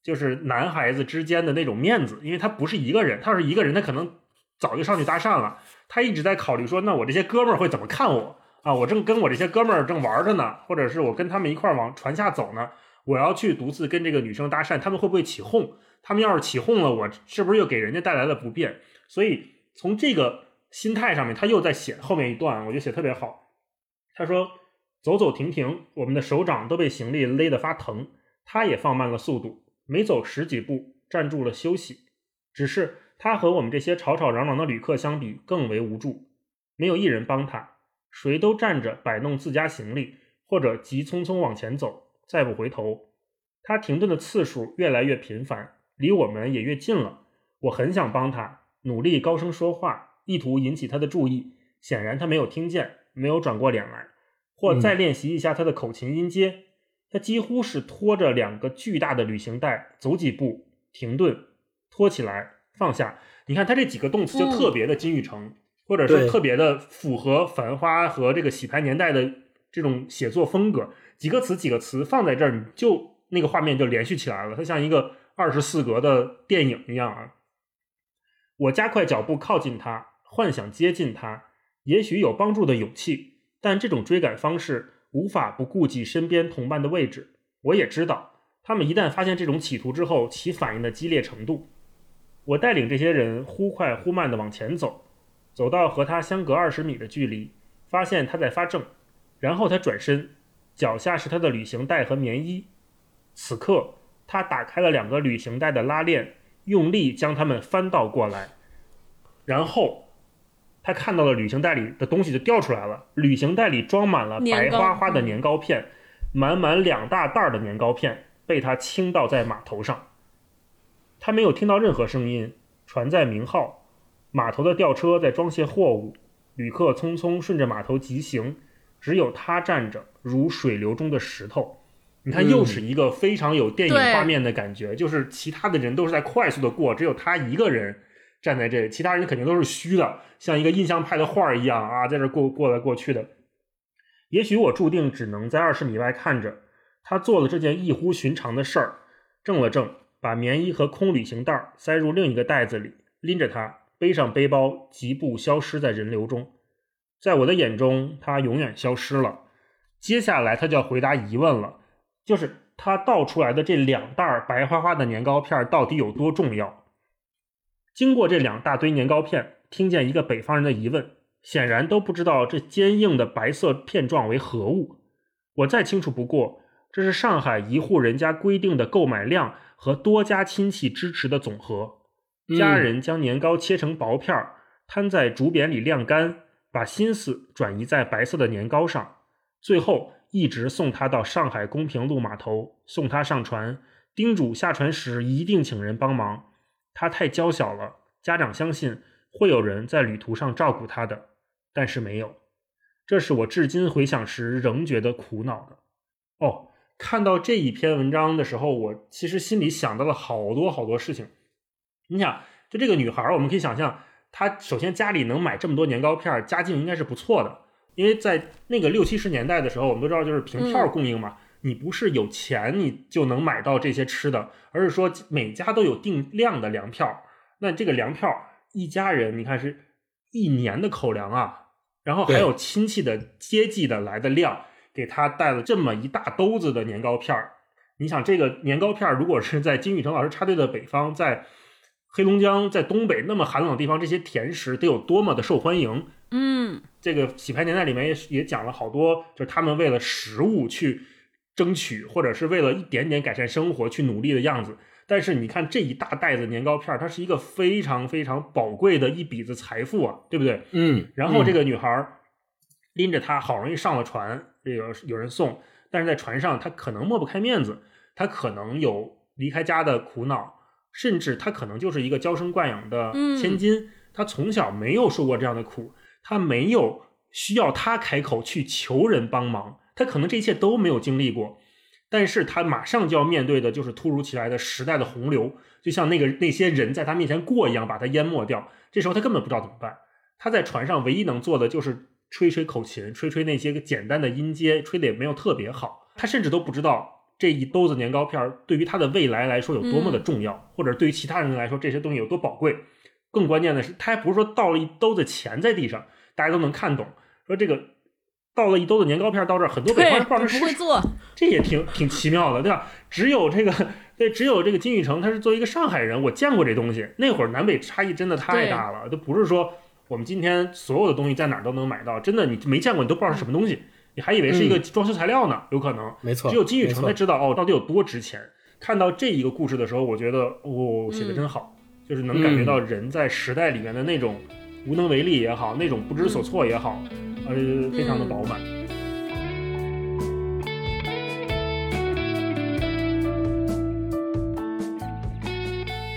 就是男孩子之间的那种面子，因为他不是一个人，他要是一个人，他可能早就上去搭讪了。他一直在考虑说，那我这些哥们儿会怎么看我啊？我正跟我这些哥们儿正玩着呢，或者是我跟他们一块儿往船下走呢，我要去独自跟这个女生搭讪，他们会不会起哄？他们要是起哄了，我是不是又给人家带来了不便？所以从这个心态上面，他又在写后面一段，我觉得写特别好。他说：“走走停停，我们的手掌都被行李勒得发疼。”他也放慢了速度，每走十几步站住了休息。只是他和我们这些吵吵嚷嚷的旅客相比更为无助，没有一人帮他，谁都站着摆弄自家行李，或者急匆匆往前走，再不回头。他停顿的次数越来越频繁。离我们也越近了，我很想帮他，努力高声说话，意图引起他的注意。显然他没有听见，没有转过脸来，或再练习一下他的口琴音阶。他几乎是拖着两个巨大的旅行袋走几步，停顿，拖起来，放下。你看他这几个动词就特别的金玉成，或者是特别的符合《繁花》和这个洗牌年代的这种写作风格。几个词几个词放在这儿，你就那个画面就连续起来了。它像一个。二十四格的电影一样啊！我加快脚步靠近他，幻想接近他，也许有帮助的勇气。但这种追赶方式无法不顾及身边同伴的位置。我也知道，他们一旦发现这种企图之后，其反应的激烈程度。我带领这些人忽快忽慢地往前走，走到和他相隔二十米的距离，发现他在发怔，然后他转身，脚下是他的旅行袋和棉衣。此刻。他打开了两个旅行袋的拉链，用力将它们翻倒过来，然后他看到了旅行袋里的东西就掉出来了。旅行袋里装满了白花花的年糕片，满满两大袋儿的年糕片被他倾倒在码头上。他没有听到任何声音，船在鸣号，码头的吊车在装卸货物，旅客匆匆顺着码头疾行，只有他站着如水流中的石头。你看，嗯又是一个非常有电影画面的感觉，就是其他的人都是在快速的过，只有他一个人站在这里，其他人肯定都是虚的，像一个印象派的画儿一样啊，在这过过来过去的。也许我注定只能在二十米外看着他做了这件异乎寻常的事儿，怔了怔，把棉衣和空旅行袋塞入另一个袋子里，拎着它，背上背包，疾步消失在人流中。在我的眼中，他永远消失了。接下来，他就要回答疑问了，就是他倒出来的这两袋儿白花花的年糕片儿到底有多重要？经过这两大堆年糕片，听见一个北方人的疑问，显然都不知道这坚硬的白色片状为何物。我再清楚不过，这是上海一户人家规定的购买量和多家亲戚支持的总和。家人将年糕切成薄片儿，摊在竹匾里晾干，把心思转移在白色的年糕上，最后一直送他到上海公平路码头，送他上船，叮嘱下船时一定请人帮忙。他太娇小了，家长相信会有人在旅途上照顾他的，但是没有。这是我至今回想时仍觉得苦恼的。哦，看到这一篇文章的时候，我其实心里想到了好多好多事情。你想，就这个女孩，我们可以想象，她首先家里能买这么多年糕片，家境应该是不错的。因为在那个六七十年代的时候，我们都知道就是凭票供应嘛，你不是有钱你就能买到这些吃的，而是说每家都有定量的粮票。那这个粮票一家人，你看是一年的口粮啊，然后还有亲戚的接济的来的量，给他带了这么一大兜子的年糕片儿。你想，这个年糕片儿如果是在金宇澄老师插队的北方，在黑龙江，在东北那么寒冷的地方，这些甜食得有多么的受欢迎？嗯，这个洗牌年代里面也也讲了好多，就是他们为了食物去争取，或者是为了一点点改善生活去努力的样子。但是你看这一大袋子年糕片儿，它是一个非常非常宝贵的一笔子财富啊，对不对？嗯，然后这个女孩儿拎着它，好容易上了船，这个有人送，但是在船上她可能抹不开面子，她可能有离开家的苦恼，甚至他可能就是一个娇生惯养的嗯千金，他从小没有受过这样的苦，他没有需要他开口去求人帮忙，他可能这一切都没有经历过。但是他马上就要面对的就是突如其来的时代的洪流，就像那个那些人在他面前过一样，把他淹没掉。这时候他根本不知道怎么办。他在船上唯一能做的就是吹吹口琴，吹吹那些个简单的音阶，吹的也没有特别好。他甚至都不知道这一兜子年糕片儿对于他的未来来说有多么的重要，或者对于其他人来说这些东西有多宝贵。更关键的是，他还不是说倒了一兜子钱在地上，大家都能看懂。说这个倒了一兜子年糕片儿到这儿，很多北，方人不知道你这是不会做，这也挺挺奇妙的，对吧？只有这个，对，只有这个金宇澄，他是作为一个上海人，我见过这东西。那会儿南北差异真的太大了，都不是说我们今天所有的东西在哪儿都能买到，真的你没见过，你都不知道是什么东西，你还以为是一个装修材料呢，有可能。没错，只有金宇没错澄才知道哦，到底有多值钱。看到这一个故事的时候，我觉得哦，写的真好，就是能感觉到人在时代里面的那种无能为力也好，那种不知所措也好，呃，非常的饱满。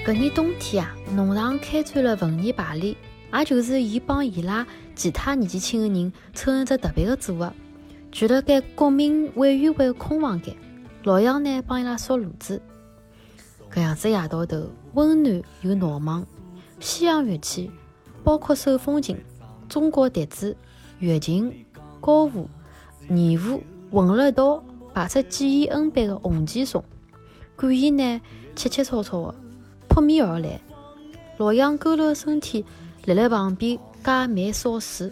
搿年冬天啊，农场开展了文艺排练，也就是伊帮伊拉其他年纪轻的人凑成只特别的组合，聚辣盖国民委员会空房间。老杨呢帮伊拉烧炉子。搿样子夜到头，温暖又闹忙，西洋乐器，包括手风琴、中国笛子、月琴、高胡、二胡混辣一道，排出几亿 N 倍的红旗颂。感言呢，切切草草的。扑面而来，老杨佝偻身体立辣旁边加煤烧水。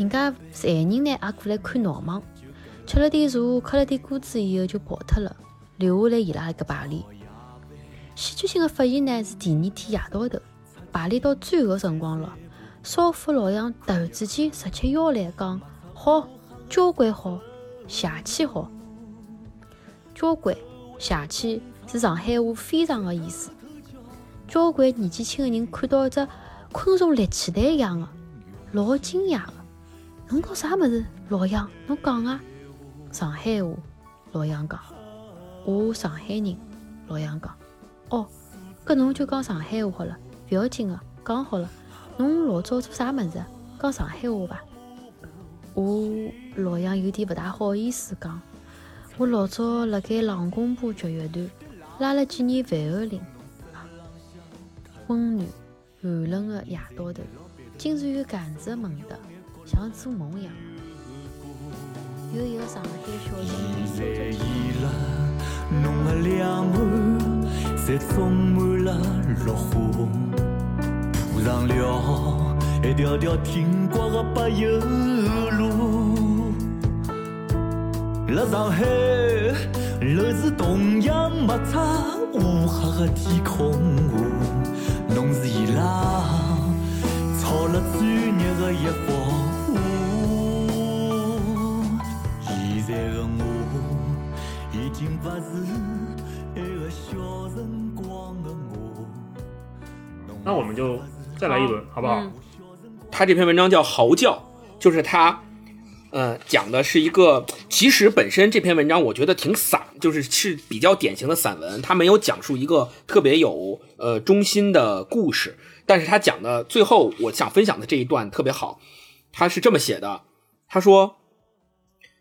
人家闲人呢也过来看闹忙，吃了点茶，嗑了点瓜子以后就跑脱了，留下来伊拉搿排练。戏剧性的发现呢是第二天夜到头，排练到最后辰光了，少妇老杨突然之间直起腰来讲：“好，交关好，邪气好。”交关、邪气是上海话非常的意思。交关年纪轻的人看到一只昆虫立起来一样的，老惊讶的。侬搞啥物事？老杨，侬讲啊！上海话，老杨讲。我上海人，老杨讲。哦，搿侬就讲上海话好了，勿要紧个，讲好了。侬老早做啥物事？讲上海话伐？我老杨有点勿大好意思讲。我老早辣盖狼公坡爵乐团拉了几年饭后铃，温暖寒冷的夜到头，竟然有搿样子的梦像做梦一样。有一个上海小青在伊拉侬的两岸，侪种满了落花，铺上了一条条挺刮的柏油路。辣上海，楼市同样没差乌黑的天空下，侬是伊拉炒了最热的一方。那我们就再来一轮，好不好？他这篇文章叫《嚎叫》，就是他，呃，讲的是一个，其实本身这篇文章我觉得挺散，就是是比较典型的散文，他没有讲述一个特别有呃中心的故事，但是他讲的最后我想分享的这一段特别好，他是这么写的，他说，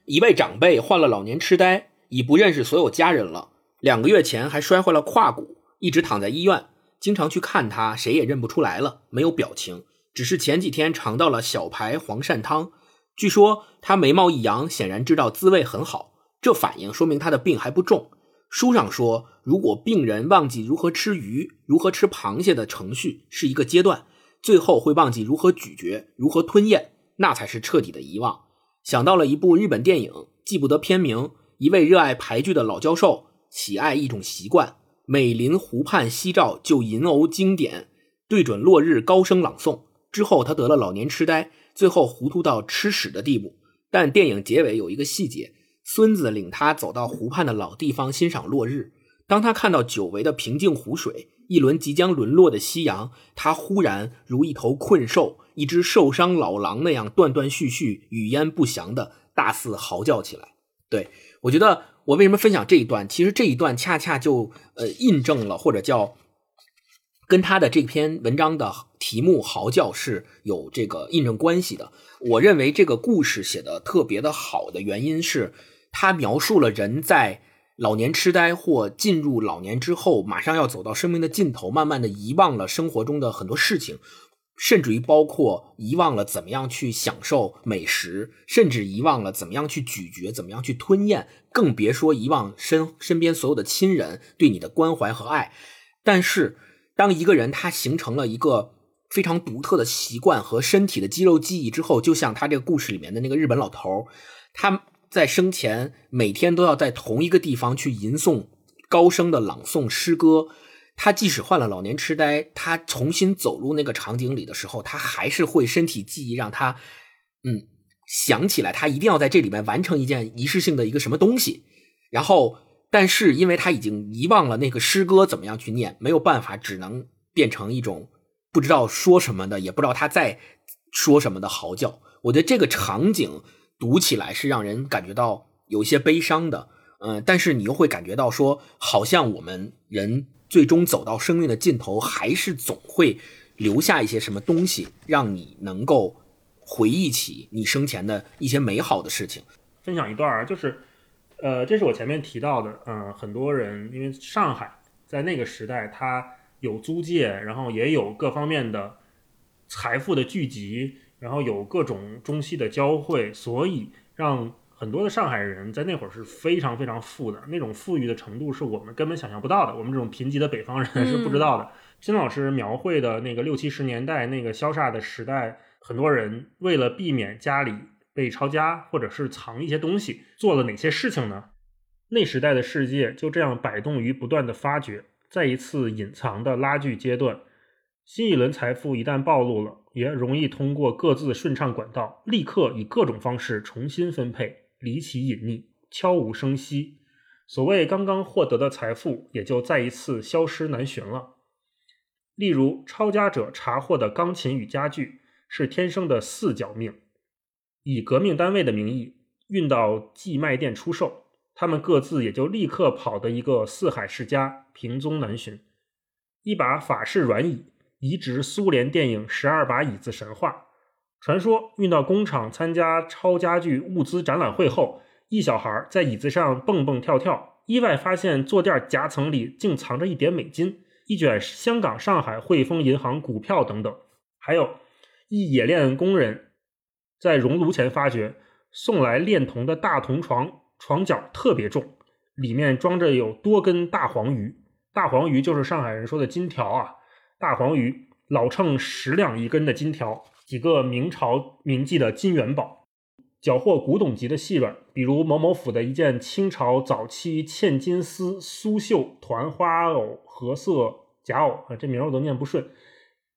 一位长辈患了老年痴呆，已不认识所有家人了，两个月前还摔坏了胯骨，一直躺在医院。经常去看他，谁也认不出来了，没有表情，只是前几天尝到了小排黄鳝汤。据说他眉毛一扬，显然知道滋味很好，这反应说明他的病还不重。书上说，如果病人忘记如何吃鱼、如何吃螃蟹的程序是一个阶段，最后会忘记如何咀嚼、如何吞咽，那才是彻底的遗忘。想到了一部日本电影，记不得片名，一位热爱牌剧的老教授，喜爱一种习惯。每临湖畔夕照，就吟呕经典，对准落日高声朗诵。之后，他得了老年痴呆，最后糊涂到吃屎的地步。但电影结尾有一个细节：孙子领他走到湖畔的老地方欣赏落日。当他看到久违的平静湖水，一轮即将沦落的夕阳，他忽然如一头困兽、一只受伤老狼那样断断续续、语焉不详的大肆嚎叫起来。对我觉得。我为什么分享这一段？其实这一段恰恰就呃印证了，或者叫跟他的这篇文章的题目“嚎叫”是有这个印证关系的。我认为这个故事写的特别的好的原因是，他描述了人在老年痴呆或进入老年之后，马上要走到生命的尽头，慢慢的遗忘了生活中的很多事情。甚至于包括遗忘了怎么样去享受美食，甚至遗忘了怎么样去咀嚼，怎么样去吞咽，更别说遗忘身身边所有的亲人对你的关怀和爱。但是，当一个人他形成了一个非常独特的习惯和身体的肌肉记忆之后，就像他这个故事里面的那个日本老头，他在生前每天都要在同一个地方去吟诵高声的朗诵诗歌。他即使患了老年痴呆，他重新走入那个场景里的时候，他还是会身体记忆让他，嗯，想起来他一定要在这里面完成一件仪式性的一个什么东西。然后，但是因为他已经遗忘了那个诗歌怎么样去念，没有办法，只能变成一种不知道说什么的，也不知道他在说什么的嚎叫。我觉得这个场景读起来是让人感觉到有一些悲伤的，嗯，但是你又会感觉到说，好像我们人。最终走到生命的尽头，还是总会留下一些什么东西，让你能够回忆起你生前的一些美好的事情。分享一段啊，就是，呃，这是我前面提到的，嗯，很多人因为上海在那个时代，它有租界，然后也有各方面的财富的聚集，然后有各种中西的交汇，所以让。很多的上海人在那会儿是非常非常富的，那种富裕的程度是我们根本想象不到的，我们这种贫瘠的北方人是不知道的。金老师描绘的那个六七十年代那个萧煞的时代，很多人为了避免家里被抄家，或者是藏一些东西，做了哪些事情呢？那时代的世界就这样摆动于不断的发掘，在一次隐藏的拉锯阶段，新一轮财富一旦暴露了，也容易通过各自顺畅管道，立刻以各种方式重新分配。离奇隐匿，悄无声息。所谓刚刚获得的财富，也就再一次消失难寻了。例如，抄家者查获的钢琴与家具是天生的四角命，以革命单位的名义运到寄卖店出售，他们各自也就立刻跑得一个四海世家，平踪难寻。一把法式软椅，移植苏联电影《十二把椅子》神话。传说运到工厂参加抄家具物资展览会后，一小孩在椅子上蹦蹦跳跳，意外发现坐垫夹层里竟藏着一叠美金、一卷香港、上海汇丰银行股票等等。还有一冶炼工人在熔炉前发觉送来炼铜的大铜床，床脚特别重，里面装着有多根大黄鱼。大黄鱼就是上海人说的金条啊，大黄鱼老称十两一根的金条。几个明朝名妓的金元宝，缴获古董级的细软，比如某某府的一件清朝早期嵌金丝苏绣团花藕褐色夹藕啊，这名我都念不顺。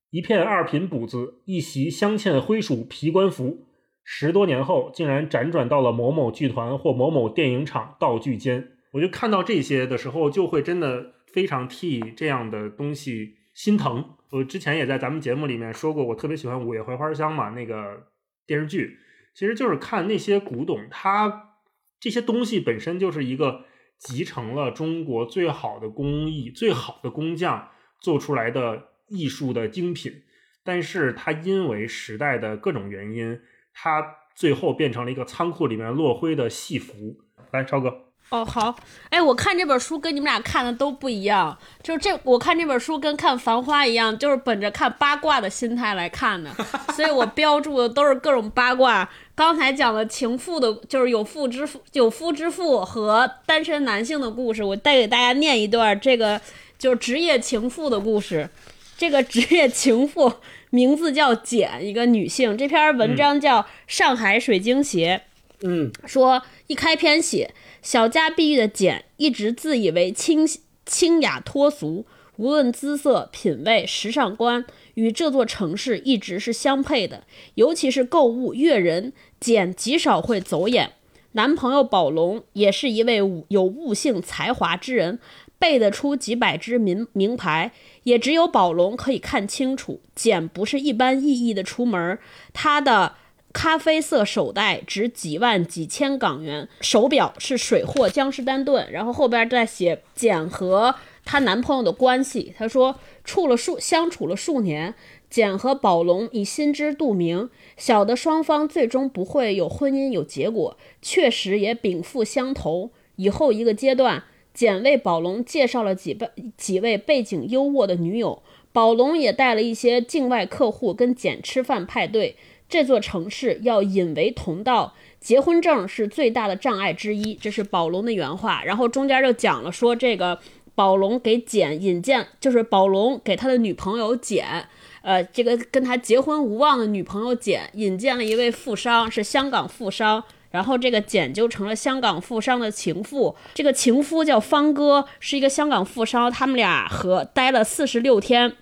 一片二品补子，一袭镶嵌灰鼠皮官服，十多年后竟然辗转到了某某剧团或某某电影厂道具间。我就看到这些的时候，就会真的非常替这样的东西心疼。我之前也在咱们节目里面说过，我特别喜欢《午夜槐花香》嘛，那个电视剧，其实就是看那些古董，它这些东西本身就是一个集成了中国最好的工艺、最好的工匠做出来的艺术的精品，但是它因为时代的各种原因，它最后变成了一个仓库里面落灰的戏服。来，超哥。哦，好，哎，我看这本书跟你们俩看的都不一样，就是这我看这本书跟看《繁花》一样，就是本着看八卦的心态来看的，*laughs* 所以我标注的都是各种八卦。刚才讲了情妇的，就是有妇之夫、有夫之妇和单身男性的故事，我带给大家念一段这个就是职业情妇的故事。这个职业情妇名字叫简，一个女性。这篇文章叫《上海水晶鞋》。嗯，说一开篇写。小家碧玉的简一直自以为清清雅脱俗，无论姿色、品味、时尚观，与这座城市一直是相配的。尤其是购物阅人，简极少会走眼。男朋友宝龙也是一位有悟性、才华之人，背得出几百只名名牌，也只有宝龙可以看清楚。简不是一般意义的出门，他的。咖啡色手袋值几万几千港元，手表是水货江诗丹顿。然后后边再写简和她男朋友的关系，她说处了数相处了数年，简和宝龙已心知肚明，晓得双方最终不会有婚姻有结果，确实也禀赋相投。以后一个阶段，简为宝龙介绍了几位几位背景优渥的女友，宝龙也带了一些境外客户跟简吃饭派对。这座城市要引为同道，结婚证是最大的障碍之一。这是宝龙的原话。然后中间就讲了说，这个宝龙给简引荐，就是宝龙给他的女朋友简，呃，这个跟他结婚无望的女朋友简引荐了一位富商，是香港富商。然后这个简就成了香港富商的情妇。这个情夫叫方哥，是一个香港富商。他们俩和待了四十六天。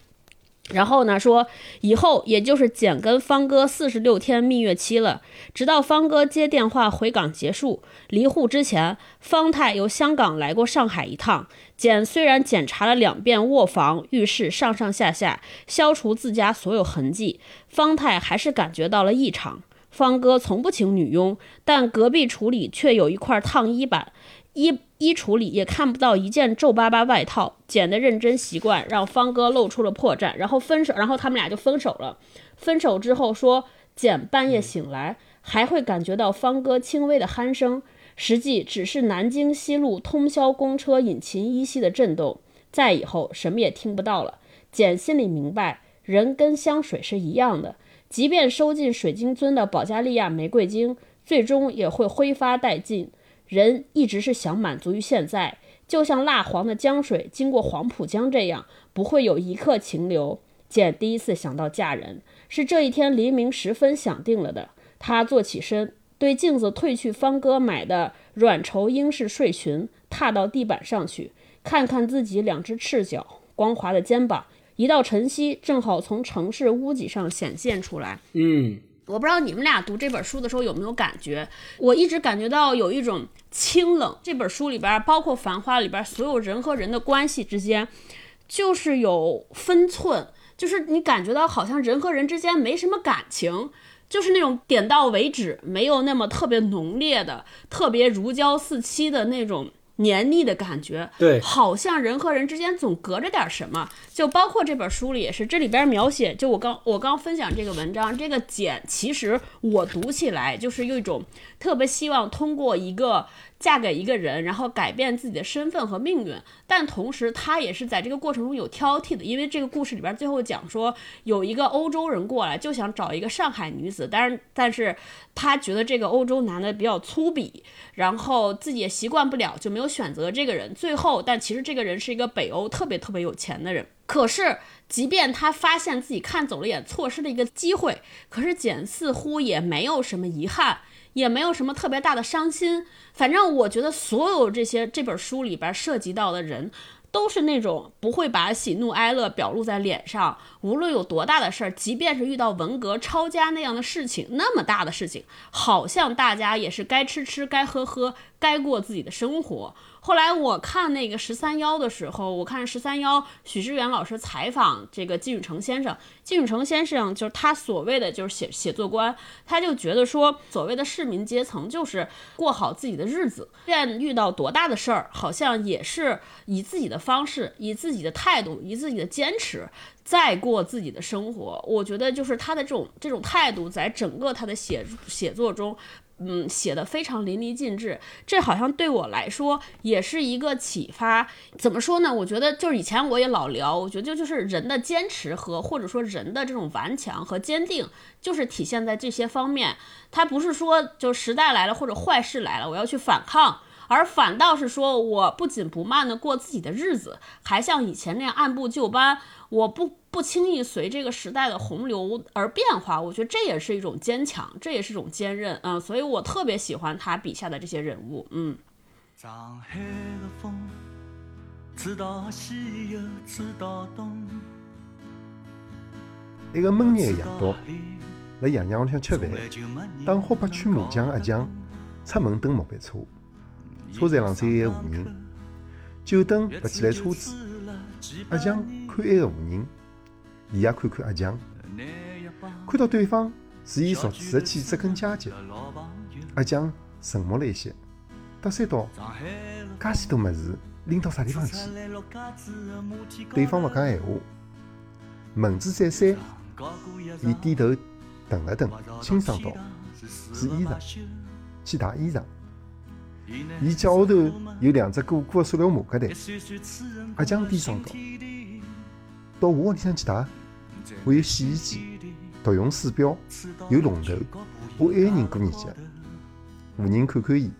然后呢，说以后也就是简跟方哥四十六天蜜月期了，直到方哥接电话回港结束。离沪之前，方太由香港来过上海一趟。简虽然检查了两遍卧房、浴室上上下下，消除自家所有痕迹，方太还是感觉到了异常。方哥从不请女佣，但隔壁橱里却有一块烫衣板。衣衣橱里也看不到一件皱巴巴外套，简的认真习惯让方哥露出了破绽，然后分手，然后他们俩就分手了。分手之后说，简半夜醒来还会感觉到方哥轻微的鼾声，实际只是南京西路通宵公车引擎依稀的震动。再以后什么也听不到了。简心里明白，人跟香水是一样的，即便收进水晶樽的保加利亚玫瑰精，最终也会挥发殆尽。人一直是想满足于现在，就像蜡黄的江水经过黄浦江这样，不会有一刻停留。简第一次想到嫁人，是这一天黎明时分想定了的。她坐起身，对镜子褪去方哥买的软绸英式睡裙，踏到地板上去，看看自己两只赤脚、光滑的肩膀。一道晨曦正好从城市屋脊上显现出来。嗯，我不知道你们俩读这本书的时候有没有感觉，我一直感觉到有一种清冷。这本书里边，包括《繁花》里边，所有人和人的关系之间，就是有分寸，就是你感觉到好像人和人之间没什么感情，就是那种点到为止，没有那么特别浓烈的、特别如胶似漆的那种。黏腻的感觉，对，好像人和人之间总隔着点什么。就包括这本书里也是，这里边描写，就我刚我刚分享这个文章，这个简其实我读起来就是有一种特别希望通过一个。嫁给一个人，然后改变自己的身份和命运，但同时她也是在这个过程中有挑剔的，因为这个故事里边最后讲说有一个欧洲人过来就想找一个上海女子，但是但是他觉得这个欧洲男的比较粗鄙，然后自己也习惯不了，就没有选择这个人。最后，但其实这个人是一个北欧特别特别有钱的人。可是，即便他发现自己看走了眼，错失了一个机会，可是简似乎也没有什么遗憾。也没有什么特别大的伤心，反正我觉得所有这些这本书里边涉及到的人，都是那种不会把喜怒哀乐表露在脸上，无论有多大的事儿，即便是遇到文革抄家那样的事情，那么大的事情，好像大家也是该吃吃，该喝喝，该过自己的生活。后来我看那个十三幺的时候，我看十三幺许知远老师采访这个金宇成先生，金宇成先生就是他所谓的就是写写作官，他就觉得说所谓的市民阶层就是过好自己的日子，愿遇到多大的事儿，好像也是以自己的方式、以自己的态度、以自己的坚持在过自己的生活。我觉得就是他的这种这种态度，在整个他的写写作中。嗯，写的非常淋漓尽致，这好像对我来说也是一个启发。怎么说呢？我觉得就是以前我也老聊，我觉得就就是人的坚持和或者说人的这种顽强和坚定，就是体现在这些方面。他不是说就时代来了或者坏事来了，我要去反抗。而反倒是说，我不紧不慢的过自己的日子，还像以前那样按部就班，我不不轻易随这个时代的洪流而变化。我觉得这也是一种坚强，这也是一种坚韧嗯，所以我特别喜欢他笔下的这些人物。嗯。上海的风，西又东。一个闷热的夜到，辣爷娘屋里向吃饭，打好八曲麻将阿强出门登末班车。车站上只有一个妇人，酒灯拔起来车子，阿强看一个妇人，伊也看看阿强，看到对方是伊熟知的记者跟姐姐，阿强沉默了一些，搭讪道：“介许多物事拎到啥地方去？”对方勿讲闲话，门子再三，伊低头等了等，轻声道：“是衣裳，去汏衣裳。”伊脚下头有两只鼓鼓的塑料麻袋，阿强低声讲：“到我屋里向去汏，我有洗衣机、独用水表，有龙头，我一个人过日子。”妇人看看伊，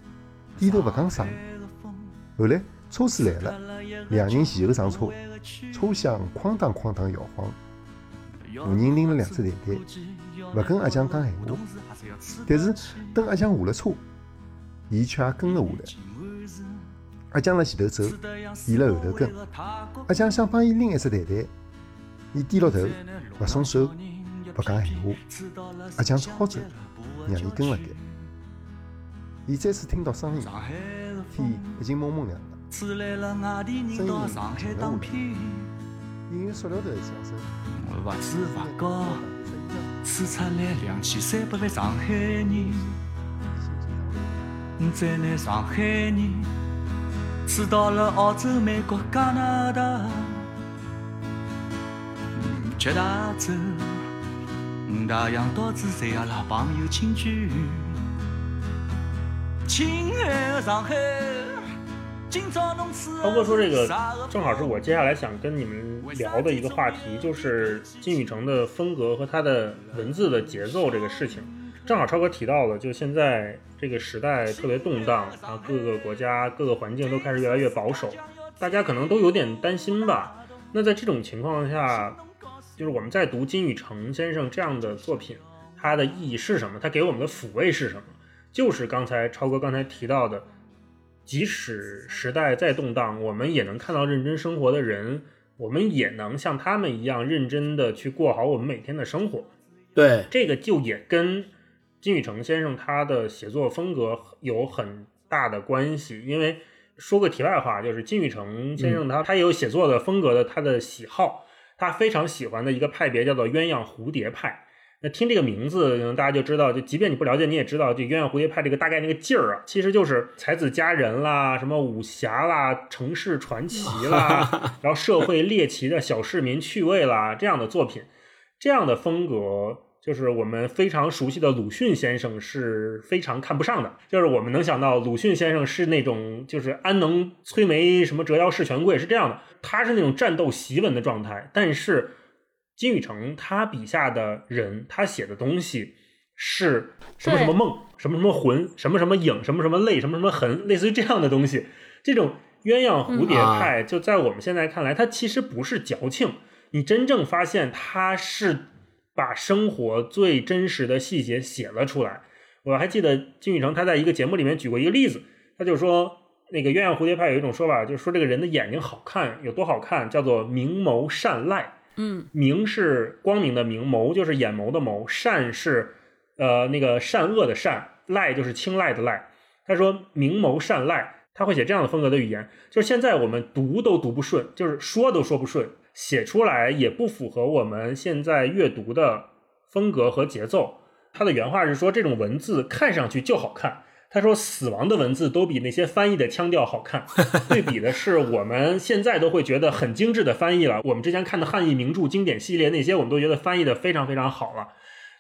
低头勿讲啥。后来车子来了，两人前后上车，车厢哐当哐当摇晃。妇人拎了两只袋袋，勿跟阿强讲闲话，但是等阿强下了车。伊却也跟了下来。阿强辣前头走，伊辣后头跟。阿强想帮伊拎一只袋袋，伊低了头，勿松手，勿讲闲话。阿强只好走，让伊跟了该。伊再次听到声音，天已经蒙蒙亮了，声音静了下来，隐约塑料头的响声。勿知勿觉，吹出来两千三百万上海人。再拿上海人吹到了澳洲、美国、加拿大，七大洲、大洋岛之侪阿拉朋友亲眷。亲爱的上海，今朝侬吃涛哥说这个正好是我接下来想跟你们聊的一个话题，就是金宇成的风格和他的文字的节奏这个事情。正好超哥提到了，就现在这个时代特别动荡然后，各个国家、各个环境都开始越来越保守，大家可能都有点担心吧。那在这种情况下，就是我们在读金宇澄先生这样的作品，它的意义是什么？它给我们的抚慰是什么？就是刚才超哥刚才提到的，即使时代再动荡，我们也能看到认真生活的人，我们也能像他们一样认真的去过好我们每天的生活。对，这个就也跟金宇澄先生他的写作风格有很大的关系。因为说个题外话，就是金宇澄先生他、他也有写作的风格的他的喜好，他非常喜欢的一个派别叫做鸳鸯蝴蝶派。那听这个名字，大家就知道，就即便你不了解，你也知道这鸳鸯蝴蝶派这个大概那个劲儿啊，其实就是才子佳人啦，什么武侠啦、城市传奇啦，*laughs* 然后社会猎奇的小市民趣味啦这样的作品，这样的风格，就是我们非常熟悉的鲁迅先生是非常看不上的。就是我们能想到鲁迅先生是那种就是安能摧眉什么折腰事权贵是这样的，他是那种战斗檄文的状态，但是。金宇澄他笔下的人，他写的东西是什么什么梦，什么什么魂，什么什么影，什么什么泪，什么什么痕，类似于这样的东西。这种鸳鸯蝴蝶派，就在我们现在看来，它其实不是矫情。你真正发现，他是把生活最真实的细节写了出来。我还记得金宇澄他在一个节目里面举过一个例子，他就说，那个鸳鸯蝴蝶派有一种说法，就是说这个人的眼睛好看有多好看，叫做明眸善睐。嗯，明是光明的明，眸就是眼眸的眸，善是呃那个善恶的善，赖就是青睐的赖。他说明眸善睐，他会写这样的风格的语言，就是现在我们读都读不顺，就是说都说不顺，写出来也不符合我们现在阅读的风格和节奏。他的原话是说，这种文字看上去就好看。他说：“死亡的文字都比那些翻译的腔调好看。*laughs* 对比的是，我们现在都会觉得很精致的翻译了。我们之前看的汉译名著经典系列那些，我们都觉得翻译的非常非常好了。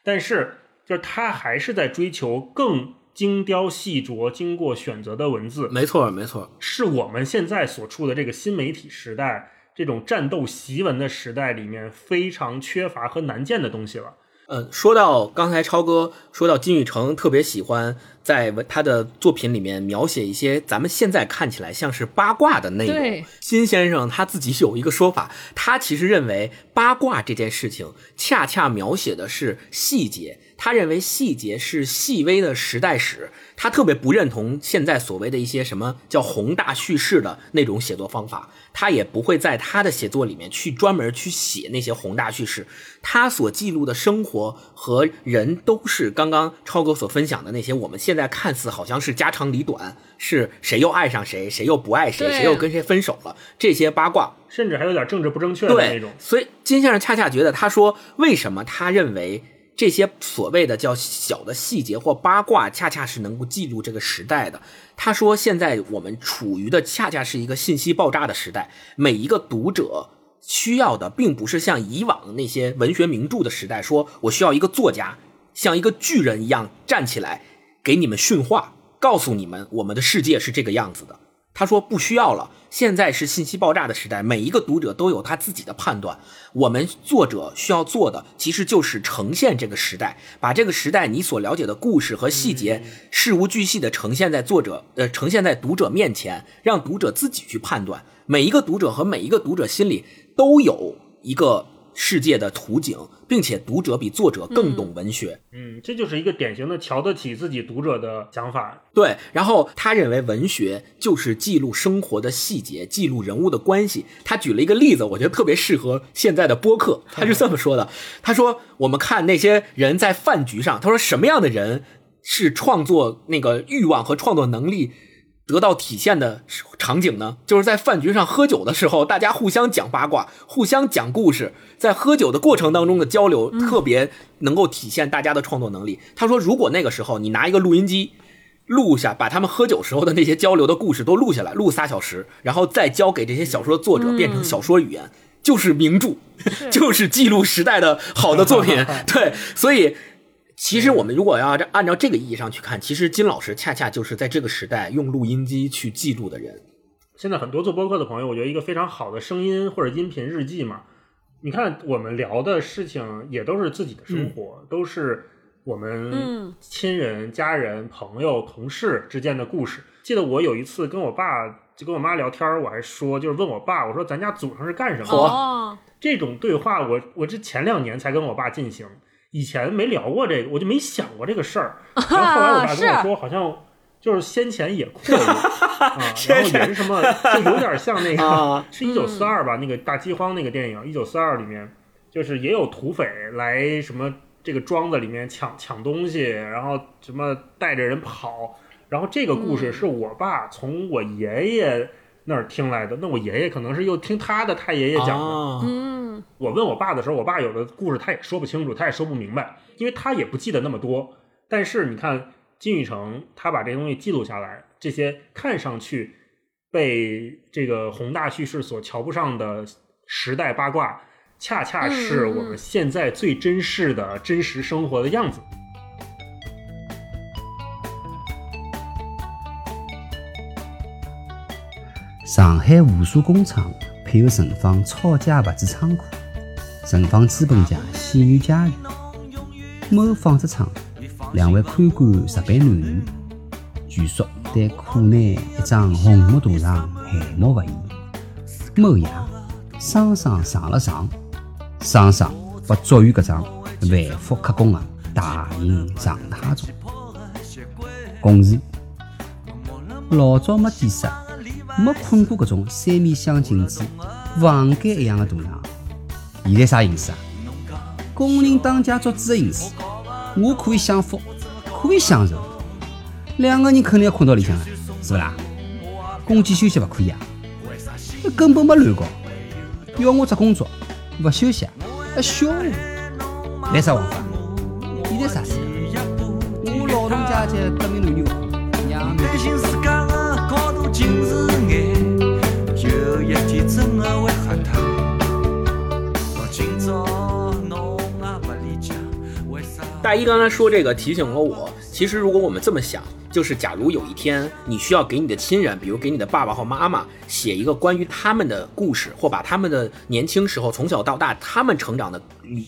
但是，就是他还是在追求更精雕细琢、经过选择的文字。没错，没错，是我们现在所处的这个新媒体时代、这种战斗檄文的时代里面非常缺乏和难见的东西了。”嗯，说到刚才超哥说到金宇澄特别喜欢在他的作品里面描写一些咱们现在看起来像是八卦的内容。金先生他自己有一个说法，他其实认为八卦这件事情恰恰描写的是细节，他认为细节是细微的时代史。他特别不认同现在所谓的一些什么叫宏大叙事的那种写作方法，他也不会在他的写作里面去专门去写那些宏大叙事。他所记录的生活和人都是刚刚超哥所分享的那些，我们现在看似好像是家长里短，是谁又爱上谁，谁又不爱谁，谁又跟谁分手了，这些八卦，甚至还有点政治不正确的那种。所以金先生恰恰觉得，他说为什么他认为。这些所谓的叫小的细节或八卦，恰恰是能够记录这个时代的。他说，现在我们处于的恰恰是一个信息爆炸的时代，每一个读者需要的，并不是像以往那些文学名著的时代，说我需要一个作家像一个巨人一样站起来给你们训话，告诉你们我们的世界是这个样子的。他说不需要了，现在是信息爆炸的时代，每一个读者都有他自己的判断。我们作者需要做的，其实就是呈现这个时代，把这个时代你所了解的故事和细节，事无巨细的呈现在作者呃，呈现在读者面前，让读者自己去判断。每一个读者和每一个读者心里都有一个。世界的图景，并且读者比作者更懂文学。嗯，这就是一个典型的瞧得起自己读者的想法。对，然后他认为文学就是记录生活的细节，记录人物的关系。他举了一个例子，我觉得特别适合现在的播客。他是这么说的：“他说，我们看那些人在饭局上，他说什么样的人是创作那个欲望和创作能力。”得到体现的场景呢，就是在饭局上喝酒的时候，大家互相讲八卦，互相讲故事，在喝酒的过程当中的交流，特别能够体现大家的创作能力。他说，如果那个时候你拿一个录音机录下，把他们喝酒时候的那些交流的故事都录下来，录仨小时，然后再交给这些小说作者变成小说语言，就是名著，*laughs* 就是记录时代的好的作品。*laughs* 对，所以。其实我们如果要按照这个意义上去看，其实金老师恰恰就是在这个时代用录音机去记录的人。现在很多做播客的朋友，我觉得一个非常好的声音或者音频日记嘛。你看我们聊的事情也都是自己的生活，都是我们亲人、家人、朋友、同事之间的故事。记得我有一次跟我爸就跟我妈聊天，我还说就是问我爸，我说咱家祖上是干什么的？这种对话，我我这前两年才跟我爸进行。以前没聊过这个，我就没想过这个事儿。然后后来我爸跟我说，好像就是先前也阔过 *laughs* 啊，然后也是什么，就有点像那个，是一九四二吧，那个大饥荒那个电影，一九四二里面就是也有土匪来什么这个庄子里面抢抢东西，然后什么带着人跑，然后这个故事是我爸从我爷爷那儿听来的，那我爷爷可能是又听他的太爷爷讲的。我问我爸的时候，我爸有的故事他也说不清楚，他也说不明白，因为他也不记得那么多。但是你看金宇成，他把这东西记录下来，这些看上去被这个宏大叙事所瞧不上的时代八卦，恰恰是我们现在最真实的真实生活的样子。上海无数工厂配有存放超家物资仓库，存放资本家喜女家园。某纺织厂两位看管值班男女，据说对库内一张红木图上海默不已。某夜，双双上了床，双双把捉于搿张繁复刻工的大型长榻中。公示：老早没见识，没困过搿种三面镶镜子、房间一样的大床。现在啥形式啊？工人当家作主的形式。我可以享福，可以享受，两个人肯定要困到里向了，是不啦？公鸡休息勿可以啊？那根本没乱搞，要我只工作，勿休息，还笑我？来啥王法？现在啥事？我劳动阶级革命男女勿大一刚才说这个提醒了我，其实如果我们这么想，就是假如有一天你需要给你的亲人，比如给你的爸爸或妈妈写一个关于他们的故事，或把他们的年轻时候从小到大他们成长的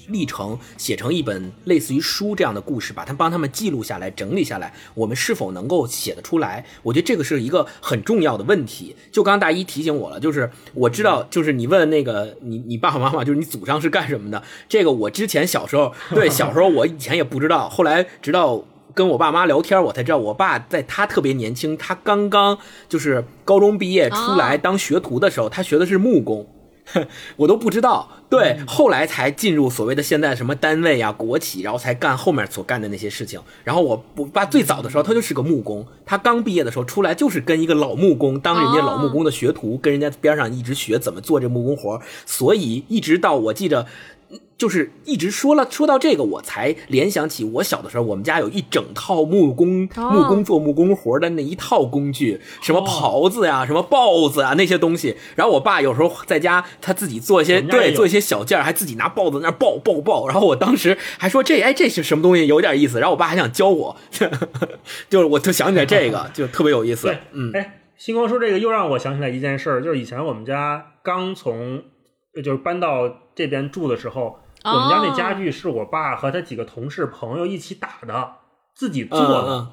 历程写成一本类似于书这样的故事，把它帮他们记录下来、整理下来，我们是否能够写得出来？我觉得这个是一个很重要的问题。就刚刚大一提醒我了，就是我知道，就是你问那个你你爸爸妈妈，就是你祖上是干什么的？这个我之前小时候对小时候我以前也不知道，后来直到。跟我爸妈聊天，我才知道我爸在他特别年轻，他刚刚就是高中毕业出来当学徒的时候，他学的是木工，*laughs* 我都不知道。对，后来才进入所谓的现在什么单位啊、国企，然后才干后面所干的那些事情。然后我我爸最早的时候，他就是个木工，他刚毕业的时候出来就是跟一个老木工当人家老木工的学徒，跟人家边上一直学怎么做这木工活，所以一直到我记着。就是一直说了说到这个，我才联想起我小的时候，我们家有一整套木工木工做木工活的那一套工具，什么刨子呀、什么刨子啊那些东西。然后我爸有时候在家他自己做一些对做一些小件儿，还自己拿刨子那刨刨刨。然后我当时还说这哎这是什么东西，有点意思。然后我爸还想教我，*laughs* 就是我就想起来这个，*laughs* 就特别有意思对。，嗯，哎，星光说这个又让我想起来一件事儿，就是以前我们家刚从就是搬到这边住的时候，我们家那家具是我爸和他几个同事朋友一起打的，自己做的。嗯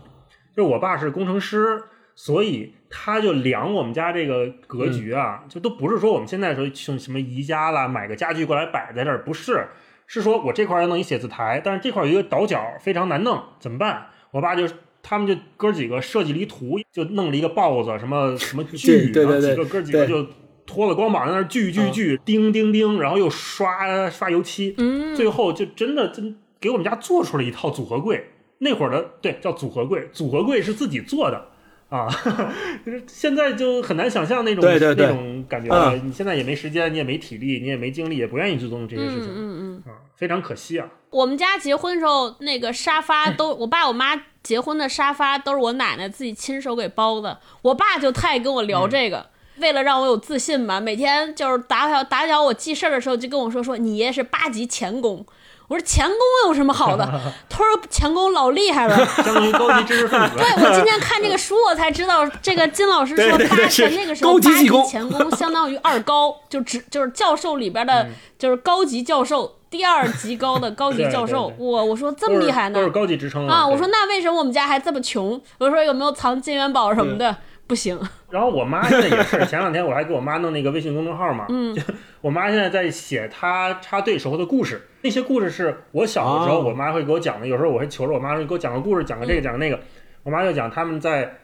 就是我爸是工程师，所以他就量我们家这个格局啊，就都不是说我们现在说用什么宜家啦，买个家具过来摆在这儿，不是，是说我这块儿要弄一写字台，但是这块儿有一个倒角非常难弄，怎么办？我爸就他们就哥几个设计了一图，就弄了一个豹子，什么什么 *laughs* 锯，对对对然后几个哥几个就脱了光膀在那儿锯锯锯，钉钉钉，然后又刷刷油漆，嗯，最后就真的真给我们家做出了一套组合柜。那会儿的对叫组合柜，组合柜是自己做的啊，*laughs* 就是现在就很难想象那种对对对那种感觉了。嗯你现在也没时间，你也没体力，你也没精力，也不愿意去做这些事嗯情、嗯嗯。啊，非常可惜啊。我们家结婚的时候，那个沙发都 *coughs* 我爸我妈结婚的沙发都是我奶奶自己亲手给包的。我爸就太爱跟我聊这个，为了让我有自信嘛，每天就是打小打搅我记事儿的时候就跟我说说你爷是八级钳工。我说钳工有什么好的？*laughs* 他说钳工老厉害了。相当于高级知识分子。对，我今天看这个书，我才知道这个金老师说八对是那个时候高级八级钳工相当于二高，就只就是教授里边的，就是高级教授，第二级高的高级教授我我说这么厉害呢都是高级职称啊！我说那为什么我们家还这么穷？我说有没有藏金元宝什么的？不行，*laughs* 然后我妈现在也是，前两天我还给我妈弄那个微信公众号嘛，嗯，就我妈现在在写她插队时候的故事，那些故事是我小的时候哦。我妈会给我讲的，有时候我会求着我妈说你给我讲个故事，讲个这个讲个那个，我妈就讲他们在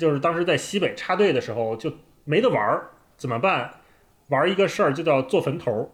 就是当时在西北插队的时候就没得玩儿，怎么办？玩一个事儿就叫做坟头，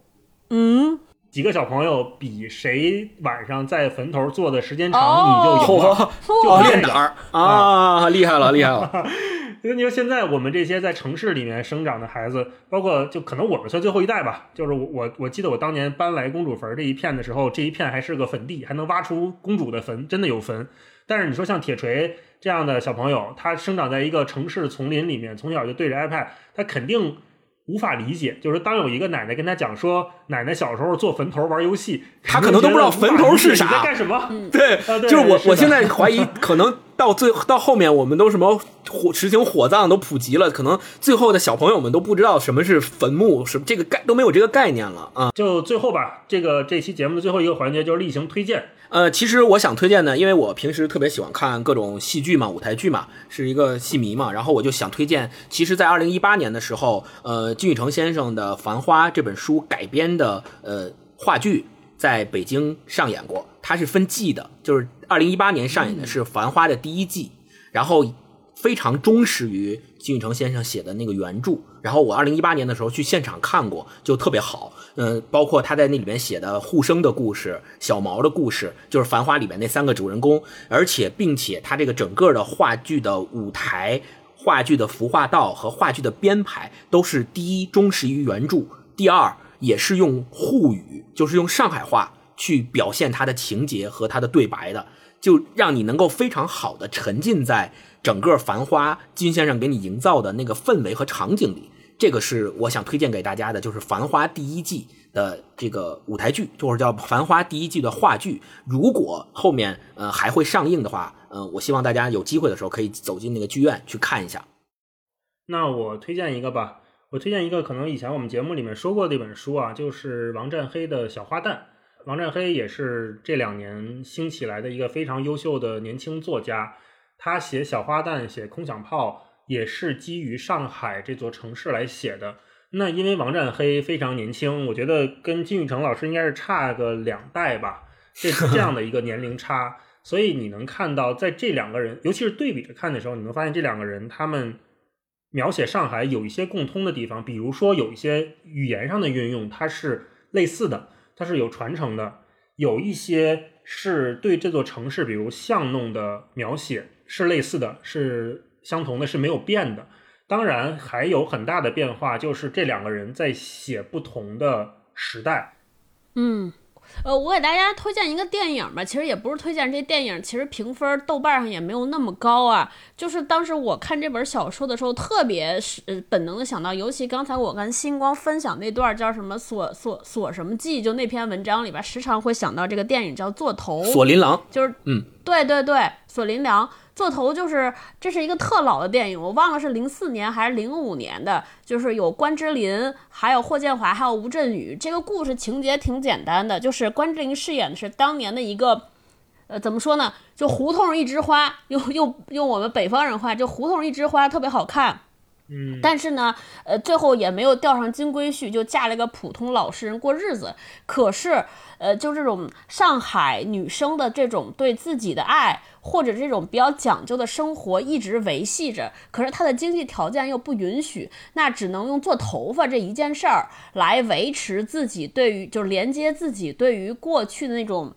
嗯，几个小朋友比谁晚上在坟头坐的时间长，哦。你就赢了。哦，就练胆儿。啊，厉害了，厉害了。*laughs* 因为你说现在我们这些在城市里面生长的孩子，包括就可能我们算最后一代吧，就是我我我记得我当年搬来公主坟这一片的时候，这一片还是个坟地，还能挖出公主的坟，真的有坟。但是你说像铁锤这样的小朋友，他生长在一个城市丛林里面，从小就对着 iPad，他肯定无法理解。就是当有一个奶奶跟他讲说，奶奶小时候做坟头玩游戏，他可能都不知道坟头是啥干什么？*laughs* 对，啊对就是我，是我现在怀疑，*laughs* 可能到最到后面，我们都什么火实行火葬都普及了，可能最后的小朋友们都不知道什么是坟墓，什么这个概都没有这个概念了啊。就最后吧，这个这期节目的最后一个环节就是例行推荐。呃，其实我想推荐呢，因为我平时特别喜欢看各种戏剧嘛，舞台剧嘛，是一个戏迷嘛，然后我就想推荐，其实，在二零一八年的时候，呃，金宇澄先生的《繁花》这本书改编的呃话剧在北京上演过，它是分季的，就是二零一八年上演的是《繁花》的第一季，然后非常忠实于金宇澄先生写的那个原著。然后我二零一八年的时候去现场看过，就特别好。嗯、包括他在那里面写的护生的故事、小毛的故事，就是《繁花》里面那三个主人公，而且并且他这个整个的话剧的舞台、话剧的服化道和话剧的编排都是第一忠实于原著，第二也是用沪语，就是用上海话去表现它的情节和它的对白的。就让你能够非常好的沉浸在整个《繁花》金先生给你营造的那个氛围和场景里。这个是我想推荐给大家的，就是《繁花》第一季的这个舞台剧，或者叫《繁花》第一季的话剧。如果后面呃还会上映的话，呃，我希望大家有机会的时候可以走进那个剧院去看一下。那我推荐一个吧，我推荐一个可能以前我们节目里面说过的一本书啊，就是王占黑的《小花旦》。王占黑也是这两年兴起来的一个非常优秀的年轻作家，他写《小花旦》、写《空想炮》也是基于上海这座城市来写的。那因为王占黑非常年轻，我觉得跟金宇澄老师应该是差个两代吧，这是这样的一个年龄差，所以你能看到在这两个人，尤其是对比着看的时候，你能发现这两个人他们描写上海有一些共通的地方，比如说有一些语言上的运用，它是类似的，它是有传承的；有一些是对这座城市，比如巷弄的描写是类似的，是相同的，是没有变的。当然，还有很大的变化，就是这两个人在写不同的时代。嗯，呃，我给大家推荐一个电影吧，其实也不是推荐这电影，其实评分豆瓣上也没有那么高啊。就是当时我看这本小说的时候，特别是呃本能的想到，尤其刚才我跟星光分享那段叫什么锁锁锁什么记，就那篇文章里边，时常会想到这个电影叫《座头》，锁麟囊，就是嗯，对对对，锁麟囊。座头就是这是一个特老的电影，我忘了是零四年还是零五年的，就是有关之琳，还有霍建华，还有吴镇宇。这个故事情节挺简单的，就是关之琳饰演的是当年的一个，呃，怎么说呢？就胡同一枝花，用用用我们北方人话，就胡同一枝花特别好看。嗯，但是呢，呃，最后也没有钓上金龟婿，就嫁了个普通老实人过日子。可是，呃，就这种上海女生的这种对自己的爱，或者这种比较讲究的生活，一直维系着。可是她的经济条件又不允许，那只能用做头发这一件事儿来维持自己对于，就是连接自己对于过去的那种。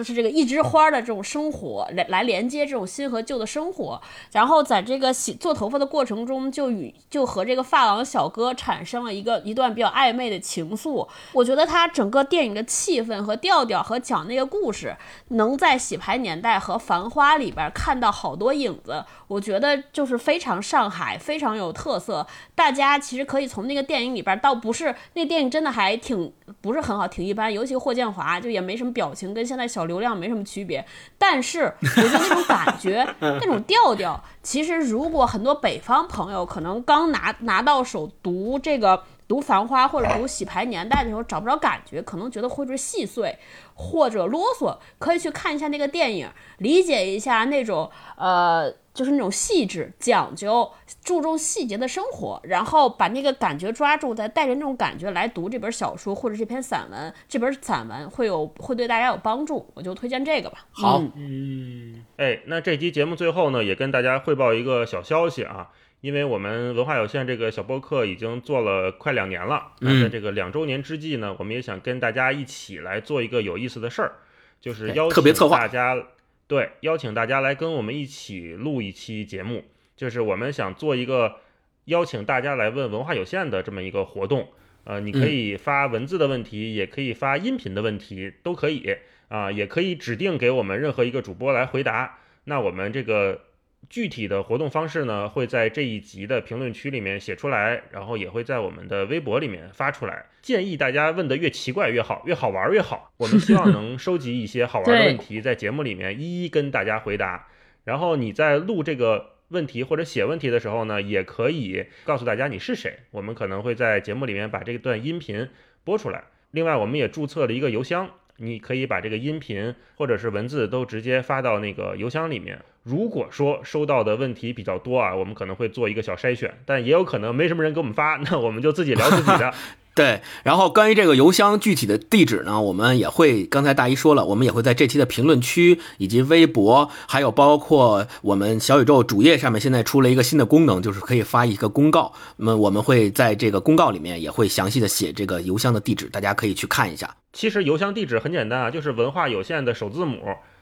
就是这个一枝花的这种生活，来来连接这种新和旧的生活，然后在这个洗做头发的过程中，就与就和这个发廊小哥产生了一个一段比较暧昧的情愫。我觉得他整个电影的气氛和调调和讲那个故事，能在洗牌年代和繁花里边看到好多影子。我觉得就是非常上海，非常有特色。大家其实可以从那个电影里边，倒不是那电影真的还挺不是很好，挺一般。尤其霍建华就也没什么表情，跟现在小流量没什么区别。但是我觉得那种感觉，*laughs* 那种调调，其实如果很多北方朋友可能刚拿拿到手读这个。读《繁花》或者读《洗牌年代》的时候找不着感觉，可能觉得会是细碎或者啰嗦，可以去看一下那个电影，理解一下那种呃，就是那种细致、讲究、注重细节的生活，然后把那个感觉抓住，再带着那种感觉来读这本小说或者这篇散文，这本散文会有会对大家有帮助，我就推荐这个吧。好嗯嗯，哎，那这期节目最后呢，也跟大家汇报一个小消息啊，因为我们文化有限这个小播客已经做了快两年了，那嗯在这个两周年之际呢，我们也想跟大家一起来做一个有意思的事儿，就是邀请大家，对，邀请大家来跟我们一起录一期节目，就是我们想做一个邀请大家来问文化有限的这么一个活动。呃，你可以发文字的问题，也可以发音频的问题，都可以啊、也可以指定给我们任何一个主播来回答。那我们这个具体的活动方式呢，会在这一集的评论区里面写出来，然后也会在我们的微博里面发出来。建议大家问的越奇怪越好，越好玩越好。我们希望 *laughs* 能收集一些好玩的问题，在节目里面一一跟大家回答。然后你在录这个问题或者写问题的时候呢，也可以告诉大家你是谁，我们可能会在节目里面把这段音频播出来。另外，我们也注册了一个邮箱，你可以把这个音频或者是文字都直接发到那个邮箱里面。如果说收到的问题比较多啊，我们可能会做一个小筛选，但也有可能没什么人给我们发，*laughs* 那我们就自己聊自己的。*laughs* 对，然后关于这个邮箱具体的地址呢，我们也会刚才大一说了，我们也会在这期的评论区以及微博，还有包括我们小宇宙主页上面，现在出了一个新的功能，就是可以发一个公告。那么我们会在这个公告里面也会详细的写这个邮箱的地址，大家可以去看一下。其实邮箱地址很简单啊，就是文化有限的首字母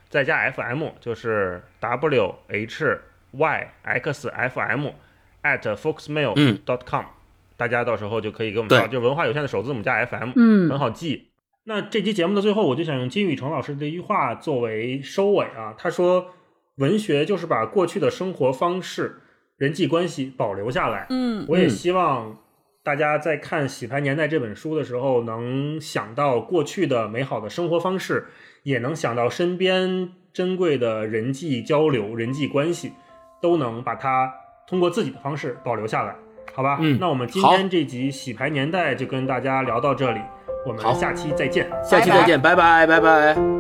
再加 FM，就是 W H Y X F M at foxmail 嗯 dot com，、大家到时候就可以给我们发，就文化有限的首字母加 FM，嗯很好记。那这期节目的最后，我就想用金宇成老师的一句话作为收尾啊。他说：“文学就是把过去的生活方式、人际关系保留下来。”嗯我也希望大家在看《洗牌年代》这本书的时候，能想到过去的美好的生活方式，也能想到身边珍贵的人际交流、人际关系，都能把它通过自己的方式保留下来，好吧？嗯那我们今天这集《洗牌年代》就跟大家聊到这里，我们下期再见。下期再见，拜拜，拜拜